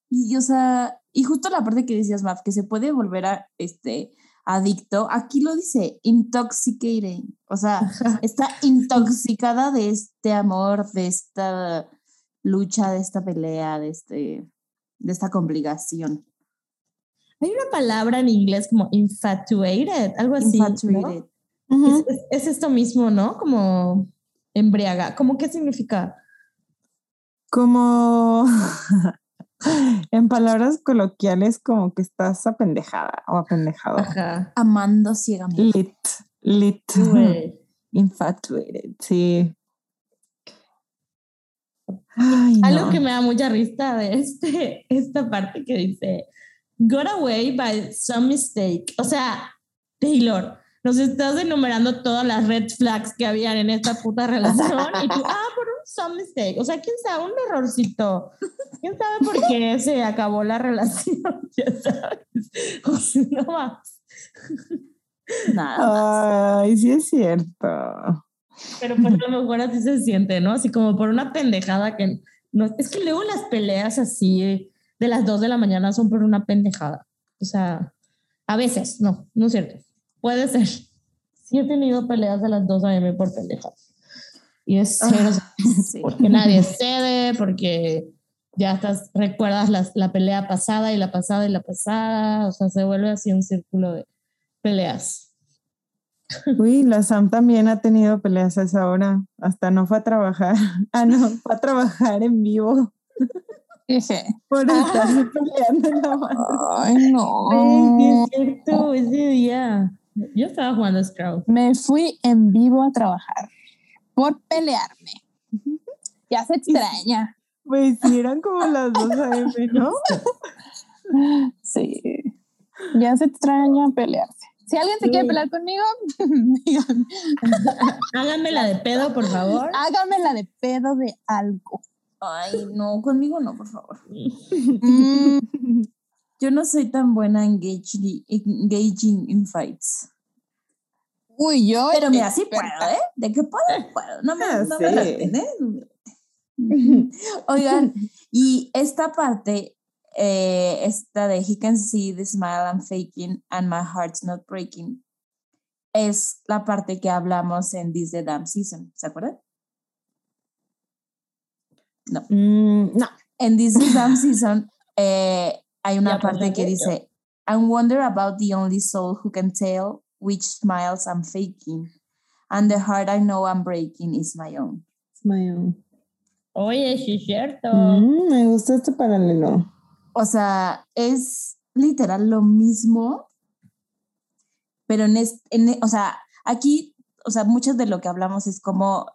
B: Y, o sea, y justo la parte que decías, Maf, que se puede volver a, este, adicto, aquí lo dice, intoxicating, o sea, está intoxicada de este amor, de esta lucha, de esta pelea, de, este, de esta complicación.
C: Hay una palabra en inglés como infatuated, algo así. ¿no?
B: Infatuated.
C: Es- es esto mismo, ¿no? Como embriaga. ¿Cómo qué significa?
E: Como en palabras coloquiales, como que estás apendejada o apendejado.
C: Ajá.
B: Amando ciegamente.
E: Lit, lit,
C: Güey.
E: infatuated, sí. Ay,
C: Algo
E: no.
C: que me da mucha risa de este, esta parte que dice, got away by some mistake. O sea, Taylor, nos estás enumerando todas las red flags que habían en esta puta relación y tú, ah, por un some mistake. O sea, quién sabe, un errorcito. ¿Quién sabe por qué se acabó la relación? Ya sabes. O sea, no más.
B: Nada más.
E: Ay, sí es cierto.
C: Pero pues a lo mejor así se siente, ¿no? Así como por una pendejada que no. Es que luego las peleas así de las 2 de la mañana son por una pendejada. O sea, a veces, no, no es cierto. Puede ser. Sí he tenido peleas de las 2 a.m. por pendejadas. Y es cero,
B: Sí.
C: porque nadie cede, porque ya estás, recuerdas la, la pelea pasada y la pasada y la pasada. O sea, se vuelve así un círculo de peleas.
E: Uy, la Sam también ha tenido peleas a esa hora. Hasta no fue a trabajar. Ah, no, fue a trabajar en vivo por estarse peleando en la madre.
D: ay, no.
C: Ay, es cierto, ese día. Yo estaba jugando Scrabble.
D: Me fui en vivo a trabajar por pelearme. Ya se extraña.
E: Pues sí, eran como las 2 a.m., ¿no?
D: Sí. Ya se extraña pelearse. Si alguien se quiere pelear conmigo, díganme.
C: Háganme la de pedo, por favor.
D: hágamela de pedo de algo.
B: Ay, no, conmigo no, por favor.
D: Mm,
B: Yo no soy tan buena engaging, engaging in fights.
D: Uy, yo.
B: Pero mira, sí puedo. ¿eh? De que puedo, puedo. No me,
E: Ah,
B: no me
E: sí.
B: ¿eh? No me laten. Oigan, y esta parte, eh, esta de He can see the smile I'm faking and my heart's not breaking, es la parte que hablamos en This the Damn Season. ¿Se acuerdan?
E: Mm, no.
B: En This the Damn Season eh, hay una
C: Ya,
B: parte que dice, I wonder about the only soul who can tell which smiles I'm faking, and the heart I know I'm breaking is my own.
C: Oye, sí es cierto.
E: Mm, me gusta este paralelo.
B: O sea, es literal lo mismo, pero en, es- en e- o sea, aquí, o sea, mucho de lo que hablamos es como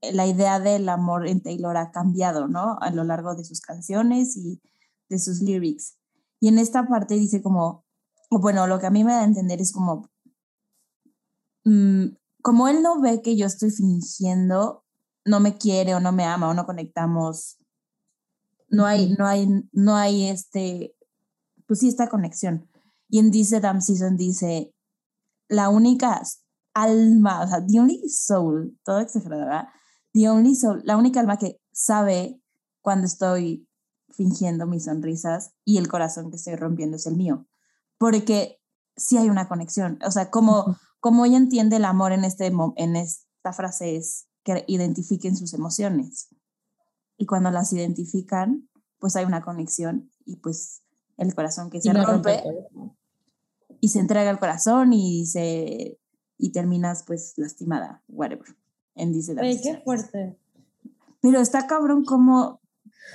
B: la idea del amor en Taylor ha cambiado, ¿no? A lo largo de sus canciones y de sus lyrics. Y en esta parte dice como, bueno, lo que a mí me da a entender es como, mm, como él no ve que yo estoy fingiendo, no me quiere o no me ama o no conectamos, no hay, no hay, no hay este, pues sí, esta conexión. Y en Dice Damn Season dice, la única alma, o sea, the only soul, todo exagerado, ¿verdad? The only soul, la única alma que sabe cuando estoy fingiendo mis sonrisas y el corazón que estoy rompiendo es el mío. Porque sí hay una conexión. O sea, como, como ella entiende el amor en, este, en esta frase es que identifiquen sus emociones. Y cuando las identifican, pues hay una conexión y pues el corazón que
C: Y
B: se
C: no
B: rompe y se entrega el corazón y se y terminas pues lastimada, whatever. En dice
C: Oye, qué fuerte.
B: Pero está cabrón como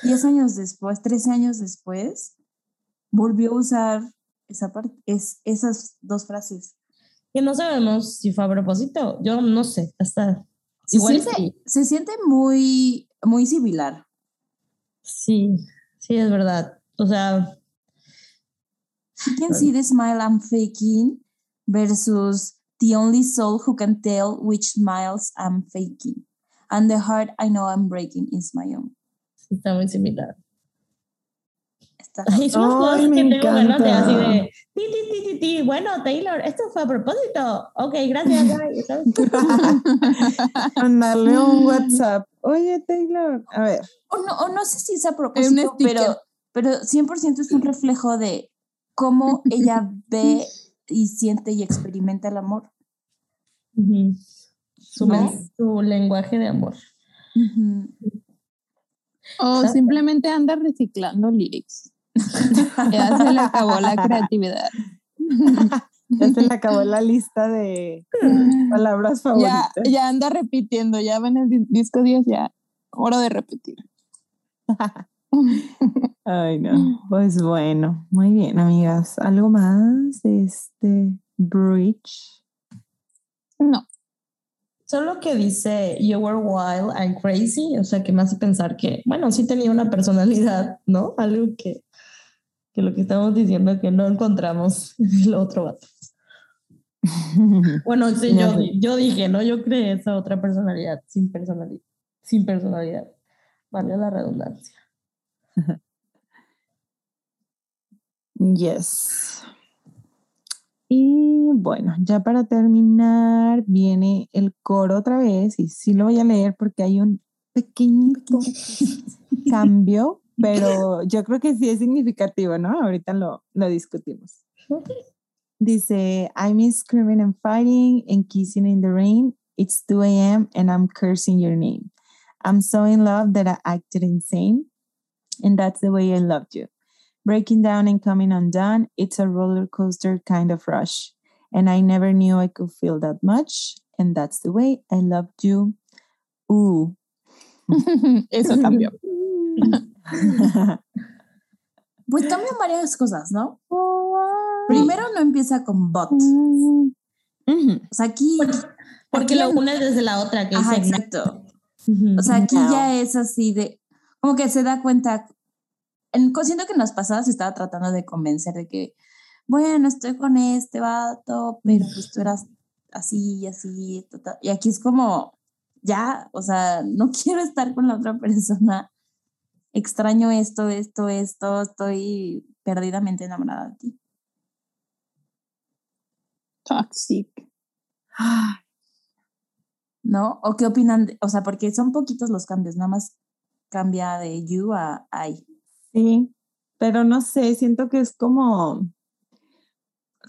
B: 10 años después, 13 años después, volvió a usar esa parte, es, esas dos frases.
C: Que no sabemos si fue a propósito. Yo no sé. Hasta.
B: Se
C: Igual
B: siente,
C: sí.
B: se siente muy, muy similar.
C: Sí, sí, es verdad. O sea,
B: You can see the smile I'm faking versus the only soul who can tell which smiles I'm faking. And the heart I know I'm breaking is my own.
C: Está muy similar. Cosas
E: Ay, me
C: que tengo ganas de así de ti, ti, ti, ti, ti. Bueno, Taylor, esto fue a propósito. Ok, gracias. bye", ¿sabes?
E: Mandarle un WhatsApp. Oye, Taylor. A ver.
B: O no, o no sé si es a propósito, pero, pero 100% es un reflejo de cómo ella ve y siente y experimenta el amor.
C: Su,
B: ¿No?
C: men- su lenguaje de amor.
D: O simplemente anda reciclando lyrics. Ya se le acabó la creatividad.
E: Ya se le acabó la lista de palabras favoritas.
D: ya anda repitiendo, ya ven el di- disco 10, ya. Hora de repetir.
E: Ay, no. Pues bueno, muy bien, amigas. ¿Algo más de este bridge?
D: No.
C: Solo que dice You were wild and crazy, o sea, que me hace pensar que, bueno, sí tenía una personalidad, ¿no? Algo que, que lo que estamos diciendo que no encontramos en el otro vato. Bueno, sí, yo, yo dije, ¿no? Yo creé esa otra personalidad sin personalidad. Sin personalidad. Vale la redundancia.
E: Yes. Y bueno, ya para terminar, viene el coro otra vez, y sí lo voy a leer porque hay un pequeñito cambio, pero yo creo que sí es significativo, ¿no? Ahorita lo, lo discutimos. Dice, I miss screaming and fighting and kissing in the rain. It's 2 a.m. and I'm cursing your name. I'm so in love that I acted insane. And that's the way I loved you. Breaking down and coming undone, it's a roller coaster kind of rush. And I never knew I could feel that much. And that's the way I loved you. Ooh.
D: Eso cambió.
B: Pues cambian varias cosas, ¿no? Primero no empieza con.
E: Ujú.
B: O sea, aquí...
C: Porque
B: aquí
C: lo
B: en-
C: une desde la otra que
B: Ajá,
C: dice.
B: exacto. O sea, aquí ya es así de, como que se da cuenta, en, siento que en las pasadas estaba tratando de convencer de que, bueno, estoy con este vato, pero pues tú eras así y así, ta, ta". y aquí es como, ya, o sea, no quiero estar con la otra persona, extraño esto, esto, esto, estoy perdidamente enamorada de ti.
D: Toxic.
B: ¿No? ¿O qué opinan? de- o sea, porque son poquitos los cambios, nada más cambia de you a I.
E: Sí, pero no sé, siento que es como,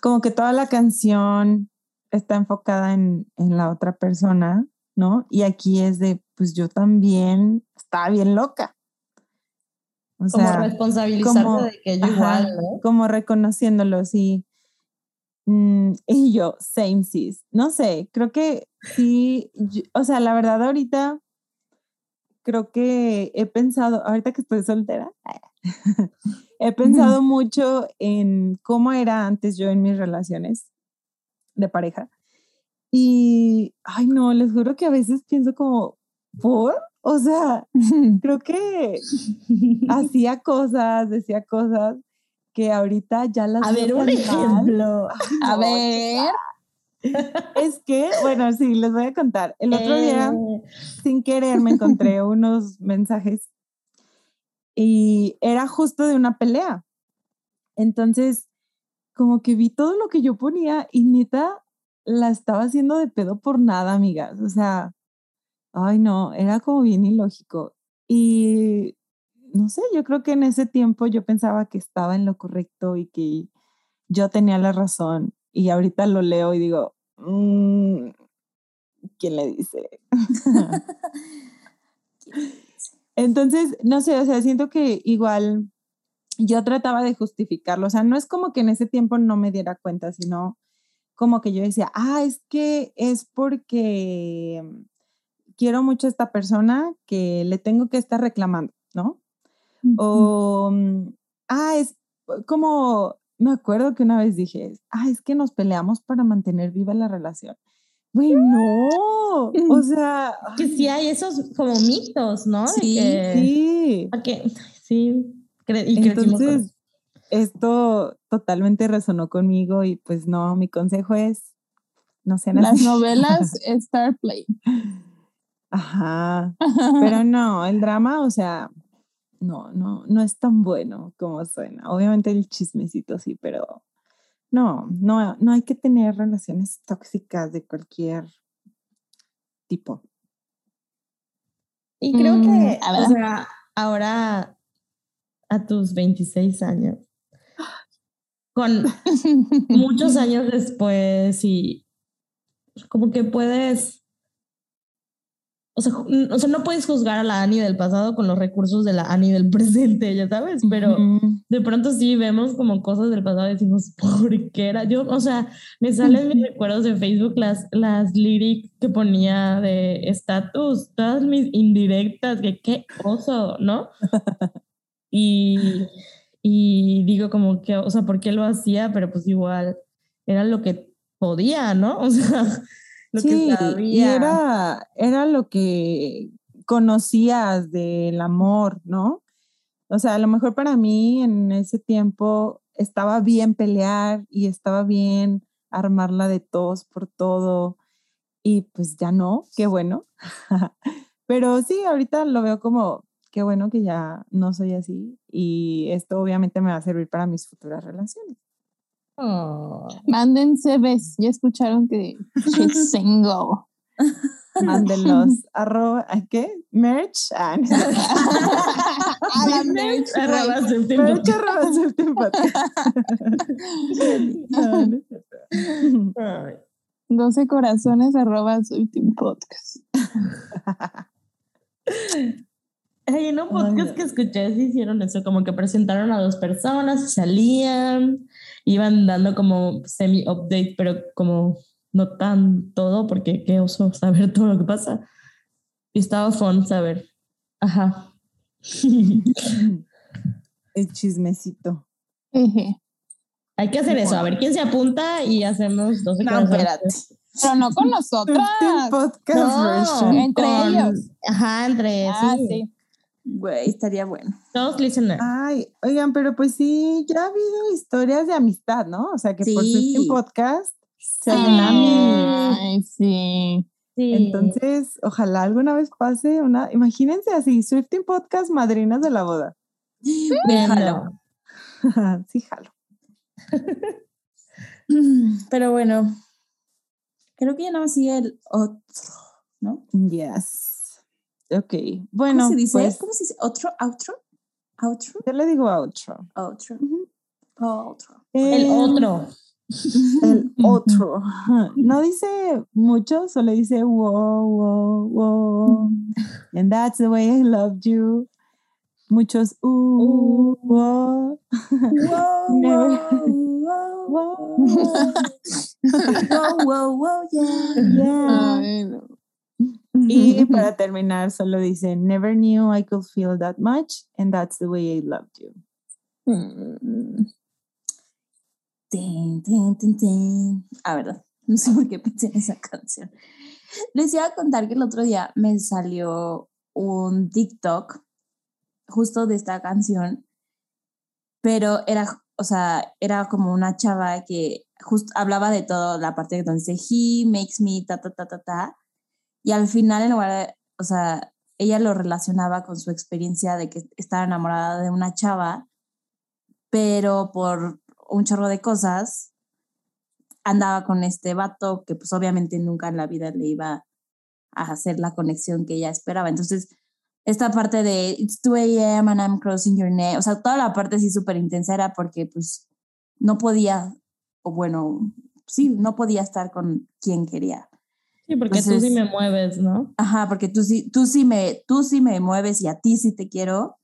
E: como que toda la canción está enfocada en, en la otra persona, ¿no? Y aquí es de, pues yo también estaba bien loca. O
C: Como
E: sea,
C: responsabilizarte
E: como-
C: de que yo
E: ajá,
C: igual, ¿no?
E: como reconociéndolo, sí. Mm, y yo, same sis. No sé, creo que sí, yo- o sea, la verdad ahorita creo que he pensado, ahorita que estoy soltera, he pensado mucho en cómo era antes yo en mis relaciones de pareja. Y, ay no, les juro que a veces pienso como, ¿por? O sea, creo que hacía cosas, decía cosas que ahorita ya las
C: A ver, un ejemplo.
D: A
E: No,
D: ver.
E: Es que, bueno, sí, les voy a contar. El otro día,
C: Eh,
E: sin querer, me encontré unos mensajes y era justo de una pelea. Entonces, como que vi todo lo que yo ponía y neta la estaba haciendo de pedo por nada, amigas. O sea, ay no, era como bien ilógico. Y no sé, yo creo que en ese tiempo yo pensaba que estaba en lo correcto y que yo tenía la razón. Y ahorita lo leo y digo, "Mm, ¿quién le dice? Entonces, no sé, o sea, siento que igual yo trataba de justificarlo, o sea, no es como que en ese tiempo no me diera cuenta, sino como que yo decía, ah, es que es porque quiero mucho a esta persona que le tengo que estar reclamando, ¿no? O, mm, ah, es como, me acuerdo que una vez dije, ah, es que nos peleamos para mantener viva la relación. Güey, no, o sea,
C: que
E: ay,
C: sí hay esos como mitos, ¿no?
B: Sí,
C: que-
E: sí.
C: ¿a qué? Sí. cre- y
E: Entonces, esto totalmente resonó conmigo y pues no, mi consejo es no sean
D: Las
E: así.
D: novelas Star Play.
E: Ajá. Pero no, el drama, o sea, no, no, no es tan bueno como suena. Obviamente el chismecito sí, pero no, no, no hay que tener relaciones tóxicas de cualquier tipo.
C: Y creo
D: Mm,
C: que,
D: a ver.
C: o sea, ahora a tus 26 años, con muchos años después y como que puedes, o sea, o sea, no puedes juzgar a la Ani del pasado con los recursos de la Ani del presente, ya sabes, pero
E: Ujú.
C: de pronto sí vemos como cosas del pasado y decimos, ¿por qué era? Yo, o sea, me salen mis recuerdos de Facebook las, las lyrics que ponía de estatus, todas mis indirectas, que qué oso, ¿no? Y, y digo como que, o sea, ¿por qué lo hacía? Pero pues igual era lo que podía, ¿no? O sea, lo
E: Sí,
C: que
E: y era, era lo que conocías del amor, ¿no? O sea, a lo mejor para mí en ese tiempo estaba bien pelear y estaba bien armarla de todos por todo y pues ya no, qué bueno. Pero sí, ahorita lo veo como, qué bueno que ya no soy así y esto obviamente me va a servir para mis futuras relaciones.
C: Oh.
D: Manden CVs. Ya escucharon que she's single.
E: Mándenlos. arroba, ¿a qué? Merch. Ah, no.
D: A la merch.
C: Arroba.
E: Merch arroba. No, no.
C: Ay.
D: 12 corazones arroba podcast.
C: Ay, en un podcast que escuché sí hicieron eso, como que presentaron a dos personas, y salían, iban dando como semi-update, pero como no tan todo, porque qué oso saber todo lo que pasa. Y estaba fun saber. Ajá.
E: El chismecito.
C: Hay que hacer eso, a ver quién se apunta y hacemos 12
E: No, espérate.
D: Pero no con nosotras.
E: Fifteen podcast
C: No,
E: version.
D: entre
C: con-
D: ellos.
C: Ajá, entre
D: Ah,
C: sí.
D: sí.
B: Güey, estaría bueno.
C: Todos listeners.
E: Ay, oigan, pero pues sí, ya ha habido historias de amistad, ¿no? O sea, que por
B: Sí.
E: Fifteen podcast se
C: Sí.
D: Ay, sí.
C: Sí.
E: Entonces, ojalá alguna vez pase una, imagínense así, Swifting Podcast, madrinas de la boda.
C: Viendo.
E: sí, jalo.
B: Pero bueno, creo que ya no sigue el otro, ¿no?
E: Yes. Ok, bueno,
B: ¿Cómo se dice?
E: pues
B: ¿Cómo se dice? ¿Otro? ¿Outro? ¿Outro?
E: yo le digo outro.
B: Otro.
E: Ujú.
B: Otro.
C: El
E: Eh,
C: otro.
E: El otro. No dice mucho, solo dice wow, wow, wow. And that's the way I loved you. Muchos uh, wow,
B: Wow, wow, wow,
E: wow.
B: wow, wow, wow, yeah.
E: Yeah.
D: Ay, no.
E: Y para terminar, solo dice Never knew I could feel that much, and that's the way I loved you.
D: Mm.
B: Tin, tin, tin. Ah, verdad. No sé por qué pensé en esa canción. Les iba a contar que el otro día me salió un TikTok justo de esta canción, pero era, o sea, era como una chava que justo hablaba de todo, la parte donde dice he makes me ta, ta, ta, ta, ta. Y al final, en lugar de, o sea, ella lo relacionaba con su experiencia de que estaba enamorada de una chava, pero por un chorro de cosas andaba con este vato que pues obviamente nunca en la vida le iba a hacer la conexión que ella esperaba. Entonces, esta parte de It's 2 a.m. and I'm crossing your neck, o sea, toda la parte así súper intensa era porque pues no podía, o bueno, sí, no podía estar con quien quería.
C: Sí, porque tú sí
B: Entonces-
C: me mueves, ¿no?
B: Ajá, porque tú sí, tú sí me, tú sí me mueves y a ti sí te quiero.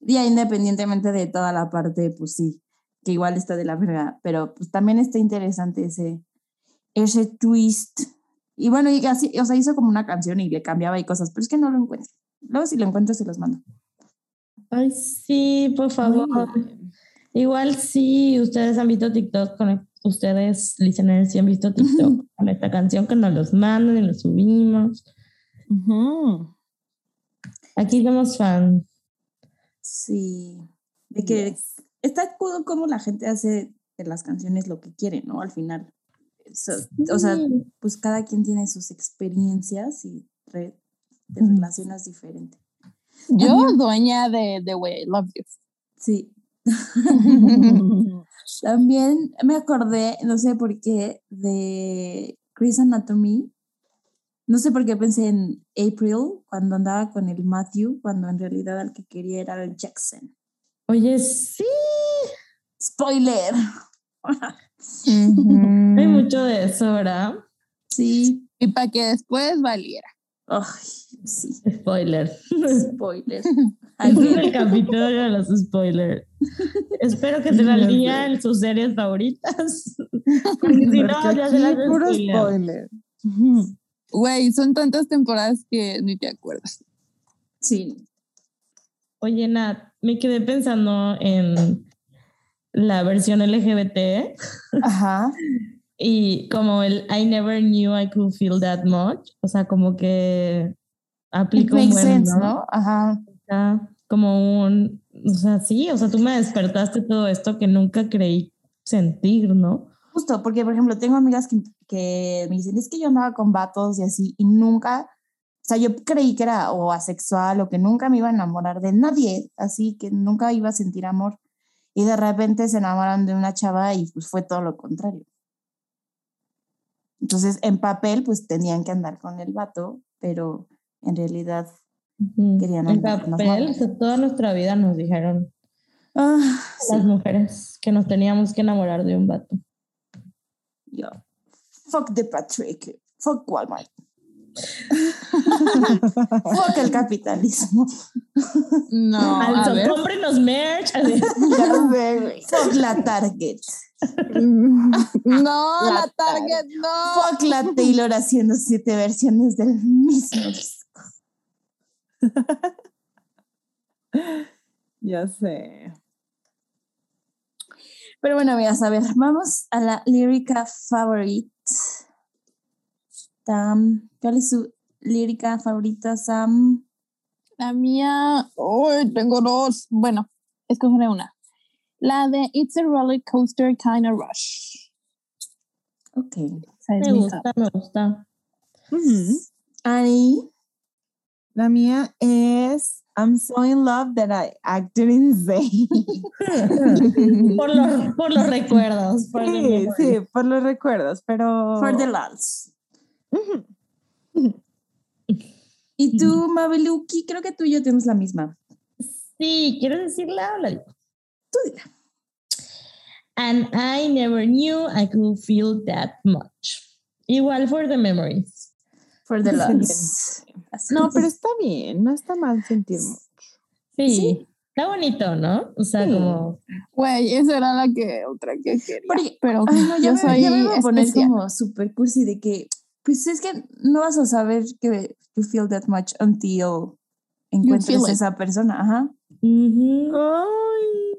B: Y independientemente de toda la parte, pues sí, que igual está de la verga, pero pues también está interesante ese, ese twist. Y bueno, y así, o sea, hizo como una canción y le cambiaba y cosas, pero es que no lo encuentro. Luego si lo encuentro se los mando.
C: Ay, sí, por favor. Igual sí, ustedes han visto TikTok con ustedes, listeners, sí han visto TikTok con esta canción que nos los mandan y los subimos.
E: Ujú.
C: Aquí somos fan.
B: Sí, de que
E: Yes.
B: está cool como la gente hace de las canciones lo que quiere, ¿no? Al final so- o sea, pues cada quien tiene sus experiencias y re- te relacionas diferente.
D: Yo, dueña de The Way I Love
B: Sí. También me acordé, no sé por qué, de Grey's Anatomy. No sé por qué pensé en April cuando andaba con el Matthew, cuando en realidad el que quería era el Jackson.
C: Oye, sí.
B: Spoiler.
C: Hay mucho de eso, ¿verdad?
B: Sí.
D: Y para que después valiera.
B: Ay, sí.
C: Spoiler.
B: Spoiler.
C: Es
B: Again.
C: el capítulo de los spoilers. Espero que estén al día en sus series favoritas. Porque si no,
E: Porque
C: ya se las
E: aquí puro spoiler.
D: Güey, son tantas temporadas que ni te acuerdas.
B: Sí.
C: Oye, Nat, me quedé pensando en la versión LGBT
B: Ajá.
C: Y como el I never knew I could feel that much. O sea, como que aplica un buen,
B: sense,
C: ¿no?
B: ¿no? Ajá.
C: Como un, o sea, sí, o sea, tú me despertaste todo esto que nunca creí sentir, ¿no?
B: Justo, porque por ejemplo, tengo amigas que, que me dicen, es que yo andaba con vatos y así, y nunca, o sea, yo creí que era o asexual o que nunca me iba a enamorar de nadie, así que nunca iba a sentir amor. Y de repente se enamoran de una chava y pues fue todo lo contrario. Entonces, en papel, pues tenían que andar con el vato, pero en realidad. Querían
C: En
B: andar con las
C: papel, o sea, toda nuestra vida nos dijeron
B: ah,
C: las
B: sí,
C: mujeres que nos teníamos que enamorar de un vato.
B: yo, fuck the Patrick, fuck Walmart, fuck el capitalismo.
D: No, a ver.
C: cómprenos merch.
B: Fuck la Target.
D: No, la,
B: La
D: Target, no.
B: Fuck la Taylor haciendo siete versiones del mismo disco.
E: Ya sé.
B: Pero bueno, mira, a ver, vamos a la lírica favorita. Tam, ¿Cuál es su lírica favorita, Sam?
D: La mía, uy, tengo dos. Bueno, escogeré una. La de It's a roller coaster kind of rush.
B: Ok.
C: Me gusta, me gusta.
B: Ani,
E: La mía es I'm so in love that I acted insane.
C: por, los, por los recuerdos. Por
E: Sí, sí, por los recuerdos, pero.
B: for the lols. Y tú, Mabeluki, creo que tú y yo tenemos la misma.
C: Sí, ¿quieres decirla o la digo?
B: Dila.
C: And I never knew I could feel that much. Igual for the memories.
B: For the. Así
E: No, pero está bien, no está mal sentir mucho.
C: Sí.
B: Sí.
C: Está bonito, ¿no? O sea,
E: Sí.
C: como.
D: Güey, esa era la que otra que quería.
B: Porque-
D: pero
B: Ay, no,
D: yo
B: me,
D: soy
B: me voy a poner
D: especial.
B: como super cursi de que, pues es que no vas a saber que you feel that much until encuentres esa persona. Ajá.
C: ujú.
E: Ay,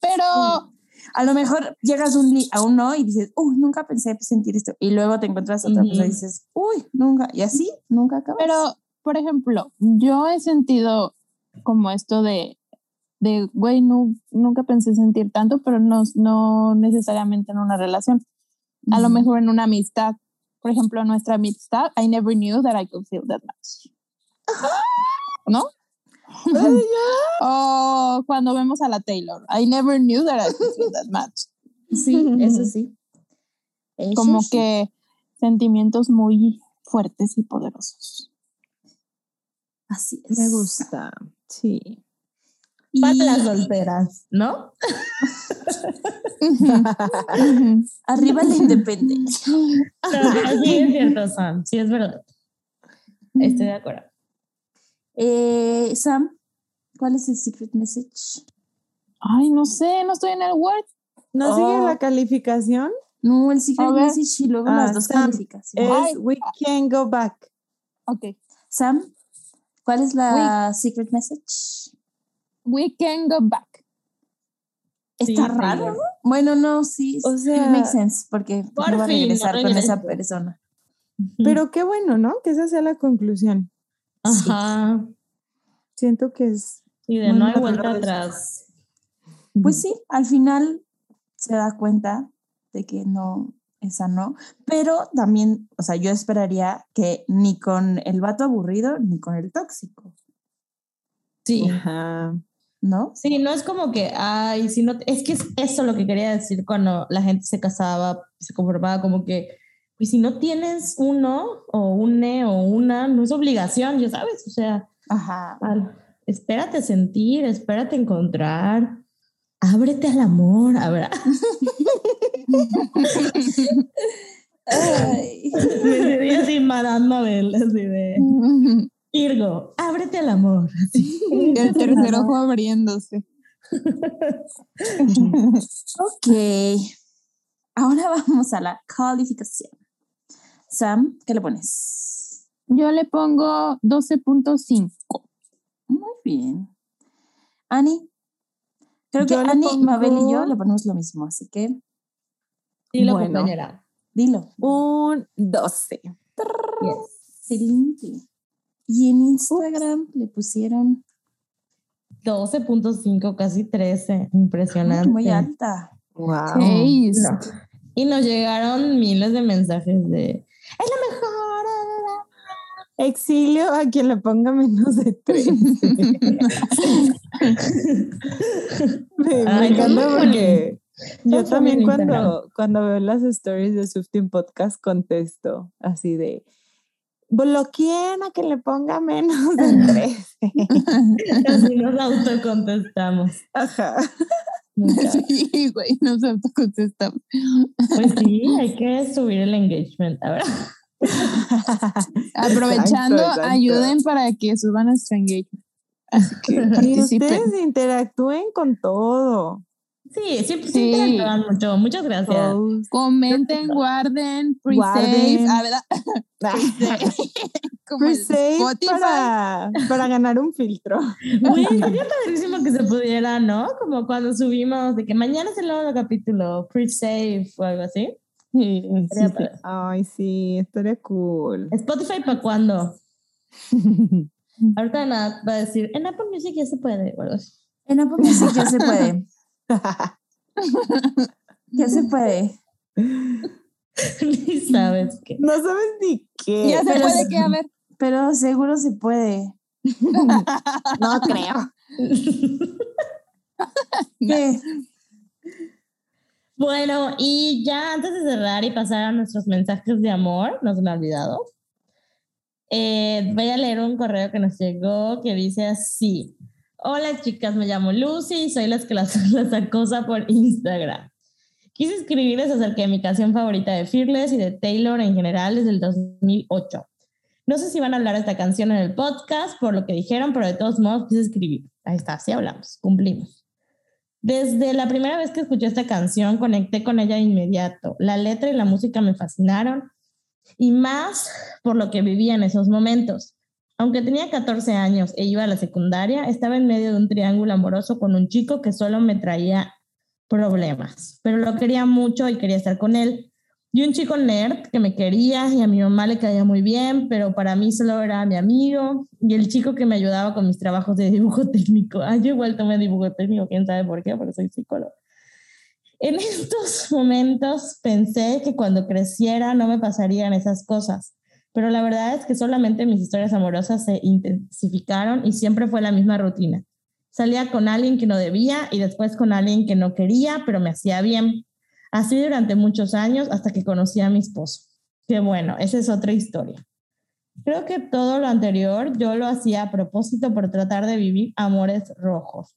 D: Pero
B: A lo mejor llegas un a un no y dices, uy, nunca pensé sentir esto. Y luego te encuentras a otra persona y dices, uy, nunca. Y así, nunca acabas.
D: Pero, por ejemplo, yo he sentido como esto de, de güey, nu- nunca pensé sentir tanto, pero no, no necesariamente en una relación. A lo
B: Ujú.
D: mejor en una amistad. Por ejemplo, nuestra amistad, I never knew that I could feel that much. ¿No? o cuando vemos a la Taylor, I never knew that I could feel that much.
B: Sí, eso sí. Eso
D: Como
B: sí.
D: que sentimientos muy fuertes y poderosos.
B: Así es.
E: me gusta. Sí.
B: Y
C: Para las solteras, ¿no?
B: Arriba la independencia.
C: No, sí es cierto, Sam. Sí es verdad. Estoy de acuerdo.
B: Eh, Sam, ¿cuál es el secret message?
D: Ay, no sé, no estoy en el Word.
E: ¿No sigue
B: Oh.
E: la calificación?
B: No, el secret message y luego
E: Ah,
B: las dos
E: Sam,
B: calificaciones.
E: Es
D: Ay.
E: We Can Go Back.
D: Ok.
B: Sam, ¿cuál es la secret message?
D: We can go back.
B: Está
C: sí,
B: raro. Bueno, no, sí,
E: O
B: sí
E: sea,
B: makes sense, porque
C: por
B: no va a
C: fin,
B: regresar
C: no
B: con esa persona.
E: Pero qué bueno, ¿no? Que esa sea la conclusión.
C: Ajá.
E: Siento que es.
C: Y de no hay vuelta atrás.
B: Pues sí, al final se da cuenta de que no, esa no. Pero también, o sea, yo esperaría que ni con el vato aburrido ni con el tóxico,
C: Sí.
E: Ajá.
B: ¿no?
C: Sí, no es como que, ay, si no, es que es eso lo que quería decir cuando la gente se casaba, se conformaba como que, pues si no tienes uno o un ne o una, no es obligación, ya sabes, o sea,
B: Ajá.
C: al- espérate sentir, espérate encontrar, ábrete al amor, a ver,
B: Ay.
C: me diría así así de, Irgo, ábrete al amor.
D: El tercer ojo abriéndose.
B: Ok. Ahora vamos a la calificación. Sam, ¿qué le pones?
D: Yo le pongo 12.5.
B: Muy bien. Ani. Creo que
E: Yo
B: Ani, Mabel y yo le ponemos lo mismo, así que
C: Dilo,
E: Bueno.
C: compañera.
B: dilo.
E: Un 12.
B: Excelente. Y en Instagram le pusieron
C: 12.5, casi 13, impresionante.
B: muy alta.
E: Wow.
D: Seis.
C: No. Y nos llegaron miles de mensajes de, es la mejor.
E: Exilio a quien le ponga menos de 3. me, encanta porque yo también cuando, cuando veo las stories de Swifting Podcast contesto así de bloqueen a que le ponga menos de 3.
C: Así nos autocontestamos.
E: Ajá.
D: Sí, güey, nos autocontestamos.
C: Pues sí, hay que subir el engagement. A ver.
D: Aprovechando,
E: Exacto, exacto.
D: ayuden para que suban nuestro engagement. Así que
E: Y ustedes interactúen con todo.
C: Sí, siempre
D: Sí.
C: interactúan mucho. Muchas gracias.
E: Post.
D: Comenten, guarden, pre-save. Ah, ¿verdad? El
E: Pre-save para, para ganar un filtro.
C: Güey, sería padrísimo que se pudiera, ¿no? Como cuando subimos de que mañana es el nuevo capítulo, pre-save o algo así.
D: Sí, sí, sí.
E: Ay, sí, estaría cool.
C: Spotify para cuándo? Ahorita nada, va a decir, en Apple Music ya se puede. o algo así.
B: En Apple Music ya se puede. Ya se puede.
C: Ni sabes qué.
E: No sabes ni qué.
D: Ya se
B: Pero
D: puede que, a ver.
B: Pero seguro se puede.
E: No creo.
B: ¿Qué?
C: Bueno, y ya antes de cerrar y pasar a nuestros mensajes de amor, no se me ha olvidado. eh, voy a leer un correo que nos llegó que dice así. Hola chicas, me llamo Lucy y soy las que las, las acosa por Instagram. Quise escribirles acerca de mi canción favorita de Fearless y de Taylor en general desde el 2008. No sé si van a hablar de esta canción en el podcast por lo que dijeron, pero de todos modos quise escribir. Ahí está, sí hablamos, cumplimos. Desde la primera vez que escuché esta canción, conecté con ella de inmediato. La letra y la música me fascinaron y más por lo que vivía en esos momentos. Aunque tenía 14 años e iba a la secundaria, estaba en medio de un triángulo amoroso con un chico que solo me traía problemas, pero lo quería mucho y quería estar con él. Y un chico nerd que me quería y a mi mamá le caía muy bien, pero para mí solo era mi amigo y el chico que me ayudaba con mis trabajos de dibujo técnico. Ah, yo igual tomé dibujo técnico, quién sabe por qué, porque soy psicólogo. En estos momentos pensé que cuando creciera no me pasarían esas cosas, pero la verdad es que solamente mis historias amorosas se intensificaron y siempre fue la misma rutina. Salía con alguien que no debía y después con alguien que no quería, pero me hacía bien. Así durante muchos años hasta que conocí a mi esposo. Qué bueno, esa es otra historia. Creo que todo lo anterior yo lo hacía a propósito por tratar de vivir amores rojos,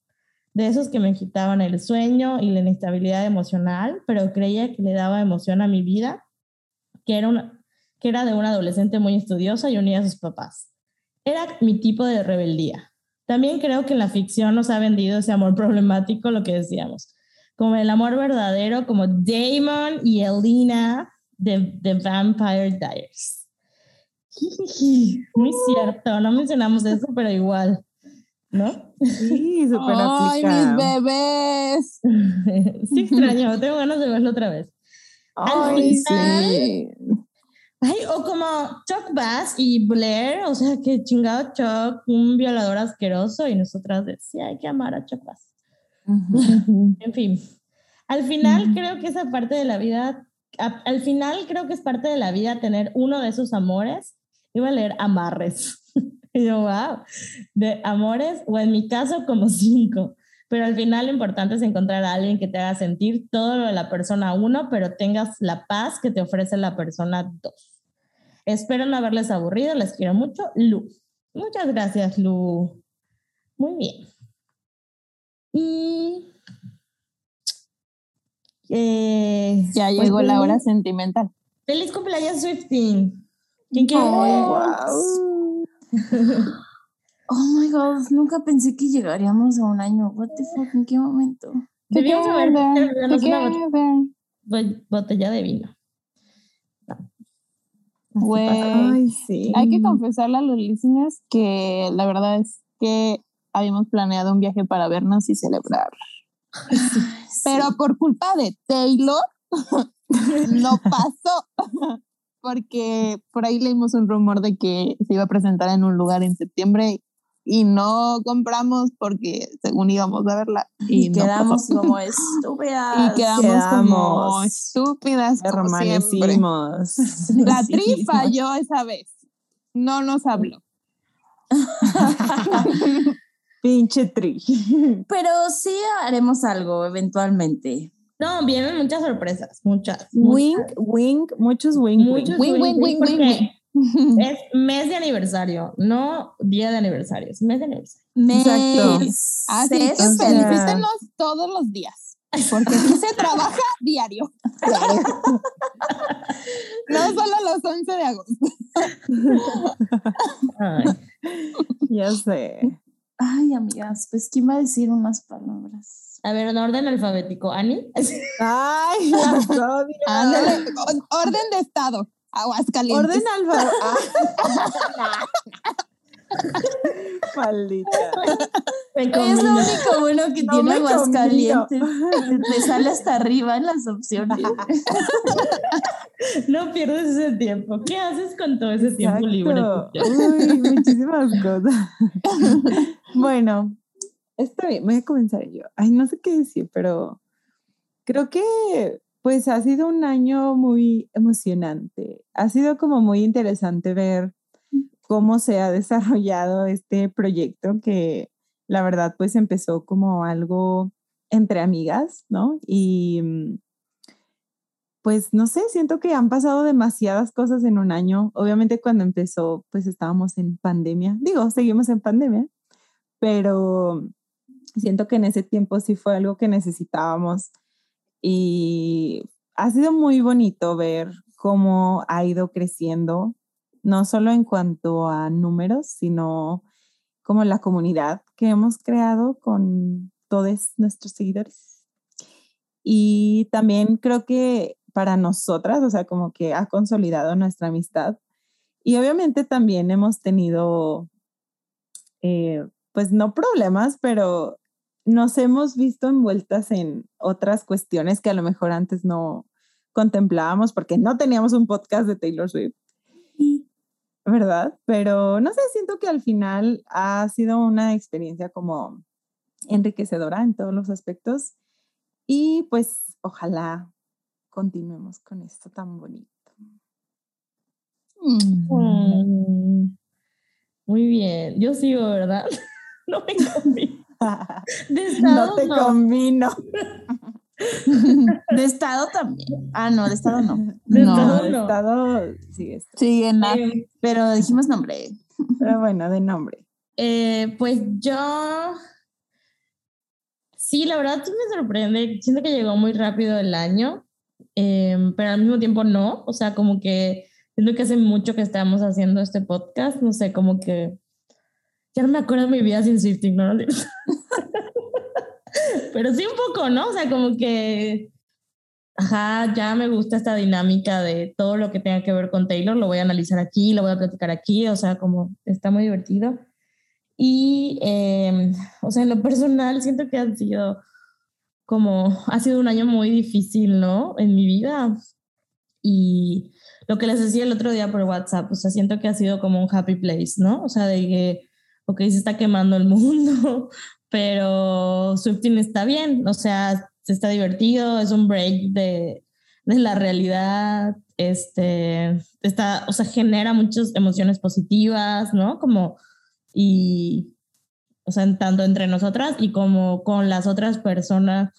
C: de esos que me quitaban el sueño y la inestabilidad emocional, pero creía que le daba emoción a mi vida, que era, una, que era de una adolescente muy estudiosa y unida a sus papás. Era mi tipo de rebeldía. También creo que en la ficción nos ha vendido ese amor problemático, lo que decíamos, como el amor verdadero, como Damon y Elena de The Vampire Diaries. Muy cierto, no mencionamos eso, pero igual, ¿no?
E: Sí, súper
D: ¡Ay, mis bebés!
C: sí extraño, tengo ganas de verlo otra vez. Al
E: Ay,
C: final-
E: sí.
C: Ay, o como Chuck Bass y Blair, o sea, que chingado Chuck, un violador asqueroso, y nosotras decía, hay que amar a Chuck Bass. En fin, al final creo que esa parte de la vida al final creo que es parte de la vida tener uno de esos amores. Iba a leer amarres. y yo, wow, de amores, o en mi caso como cinco. Pero al final lo importante es encontrar a alguien que te haga sentir todo lo de la persona uno, pero tengas la paz que te ofrece la persona dos. Espero no haberles aburrido, les quiero mucho. Lu. Muchas gracias, Lu. Muy bien. Y eh,
D: ya
C: pues,
D: llegó la hora sentimental.
C: Feliz cumpleaños, Swifting. ¿Quién quiere?
B: Oh, oh my god, nunca pensé que llegaríamos a un año. What the fuck, ¿en qué momento?
C: Debíamos haber botella de vino.
D: Güey, sí. hay que confesarle a los listeners que la verdad es que habíamos planeado un viaje para vernos y celebrar. Pero por culpa de Taylor, no pasó. Porque por ahí leímos un rumor de que se iba a presentar en un lugar en septiembre y no compramos porque según íbamos a verla y,
B: quedamos como estúpidas.
D: Y quedamos, como estúpidas
E: hermanecimos
D: la tri falló esa vez no nos habló.
E: Pinche tri.
B: Pero sí haremos algo eventualmente.
C: No, vienen muchas sorpresas, muchas.
E: Wing, wing, muchos wing,
C: muchos wing, wing, wing, wing, wing es mes de aniversario, no día de aniversario, es mes de aniversario.
B: Mes.
D: Así que felicítenos todos los días, porque aquí se trabaja diario. no solo los 11 de agosto.
E: Ya sé.
B: Ay, amigas, pues ¿quién va a decir unas palabras?
C: A ver, en orden alfabético. ¿Ani?
E: Ay, las
D: orden de estado. Aguascalientes.
E: Orden Alfa. Ah. Maldita.
B: Es lo único bueno que tiene Aguascalientes. Te sale hasta arriba en las opciones.
C: no pierdes ese tiempo. ¿Qué haces con todo ese tiempo libre?
E: Uy, muchísimas cosas. bueno, está bien, voy a comenzar yo. Ay, no sé qué decir, pero creo que pues ha sido un año muy emocionante. Ha sido como muy interesante ver cómo se ha desarrollado este proyecto que la verdad pues empezó como algo entre amigas, ¿no? Y mm, pues no sé, siento que han pasado demasiadas cosas en un año. Obviamente cuando empezó pues estábamos en pandemia, digo, seguimos en pandemia, pero siento que en ese tiempo sí fue algo que necesitábamos y ha sido muy bonito ver cómo ha ido creciendo, no solo en cuanto a números, sino como la comunidad que hemos creado con todos nuestros seguidores. Y también creo que para nosotras, o sea, como que ha consolidado nuestra amistad. Y obviamente también hemos tenido, eh, pues no problemas, pero nos hemos visto envueltas en otras cuestiones que a lo mejor antes no contemplábamos porque no teníamos un podcast de Taylor Swift. ¿Verdad? Pero no sé, siento que al final ha sido una experiencia como enriquecedora en todos los aspectos y pues ojalá continuemos con esto tan bonito.
C: Mm. Muy bien, yo sigo, ¿verdad? no me
E: De estado, no te combino.
B: De estado también. Ah, no, de estado no.
C: De
B: no,
C: estado,
E: de estado sigue.
B: Sí, en la, pero dijimos nombre.
E: Pero bueno, de nombre.
C: Eh, pues yo. Sí, la verdad sí me sorprende. Siento que llegó muy rápido el año, em, pero al mismo tiempo no. O sea, como que siento que hace mucho que estamos haciendo este podcast. No sé, como que ya no me acuerdo de mi vida sin Swifting, ¿no? Pero sí un poco, ¿no? O sea, como que, ajá, ya me gusta esta dinámica de todo lo que tenga que ver con Taylor, lo voy a analizar aquí, lo voy a platicar aquí, o sea, como está muy divertido. Y, em, o sea, en lo personal siento que ha sido como, ha sido un año muy difícil, ¿no? En mi vida. Y lo que les decía el otro día por WhatsApp, o sea, siento que ha sido como un happy place, ¿no? O sea, de que ok, se está quemando el mundo, pero Swifting está bien, o sea, se está divertido, es un break de de la realidad, este, está, o sea, genera muchas emociones positivas, ¿no? Como, y, o sea, tanto entre nosotras y como con las otras personas,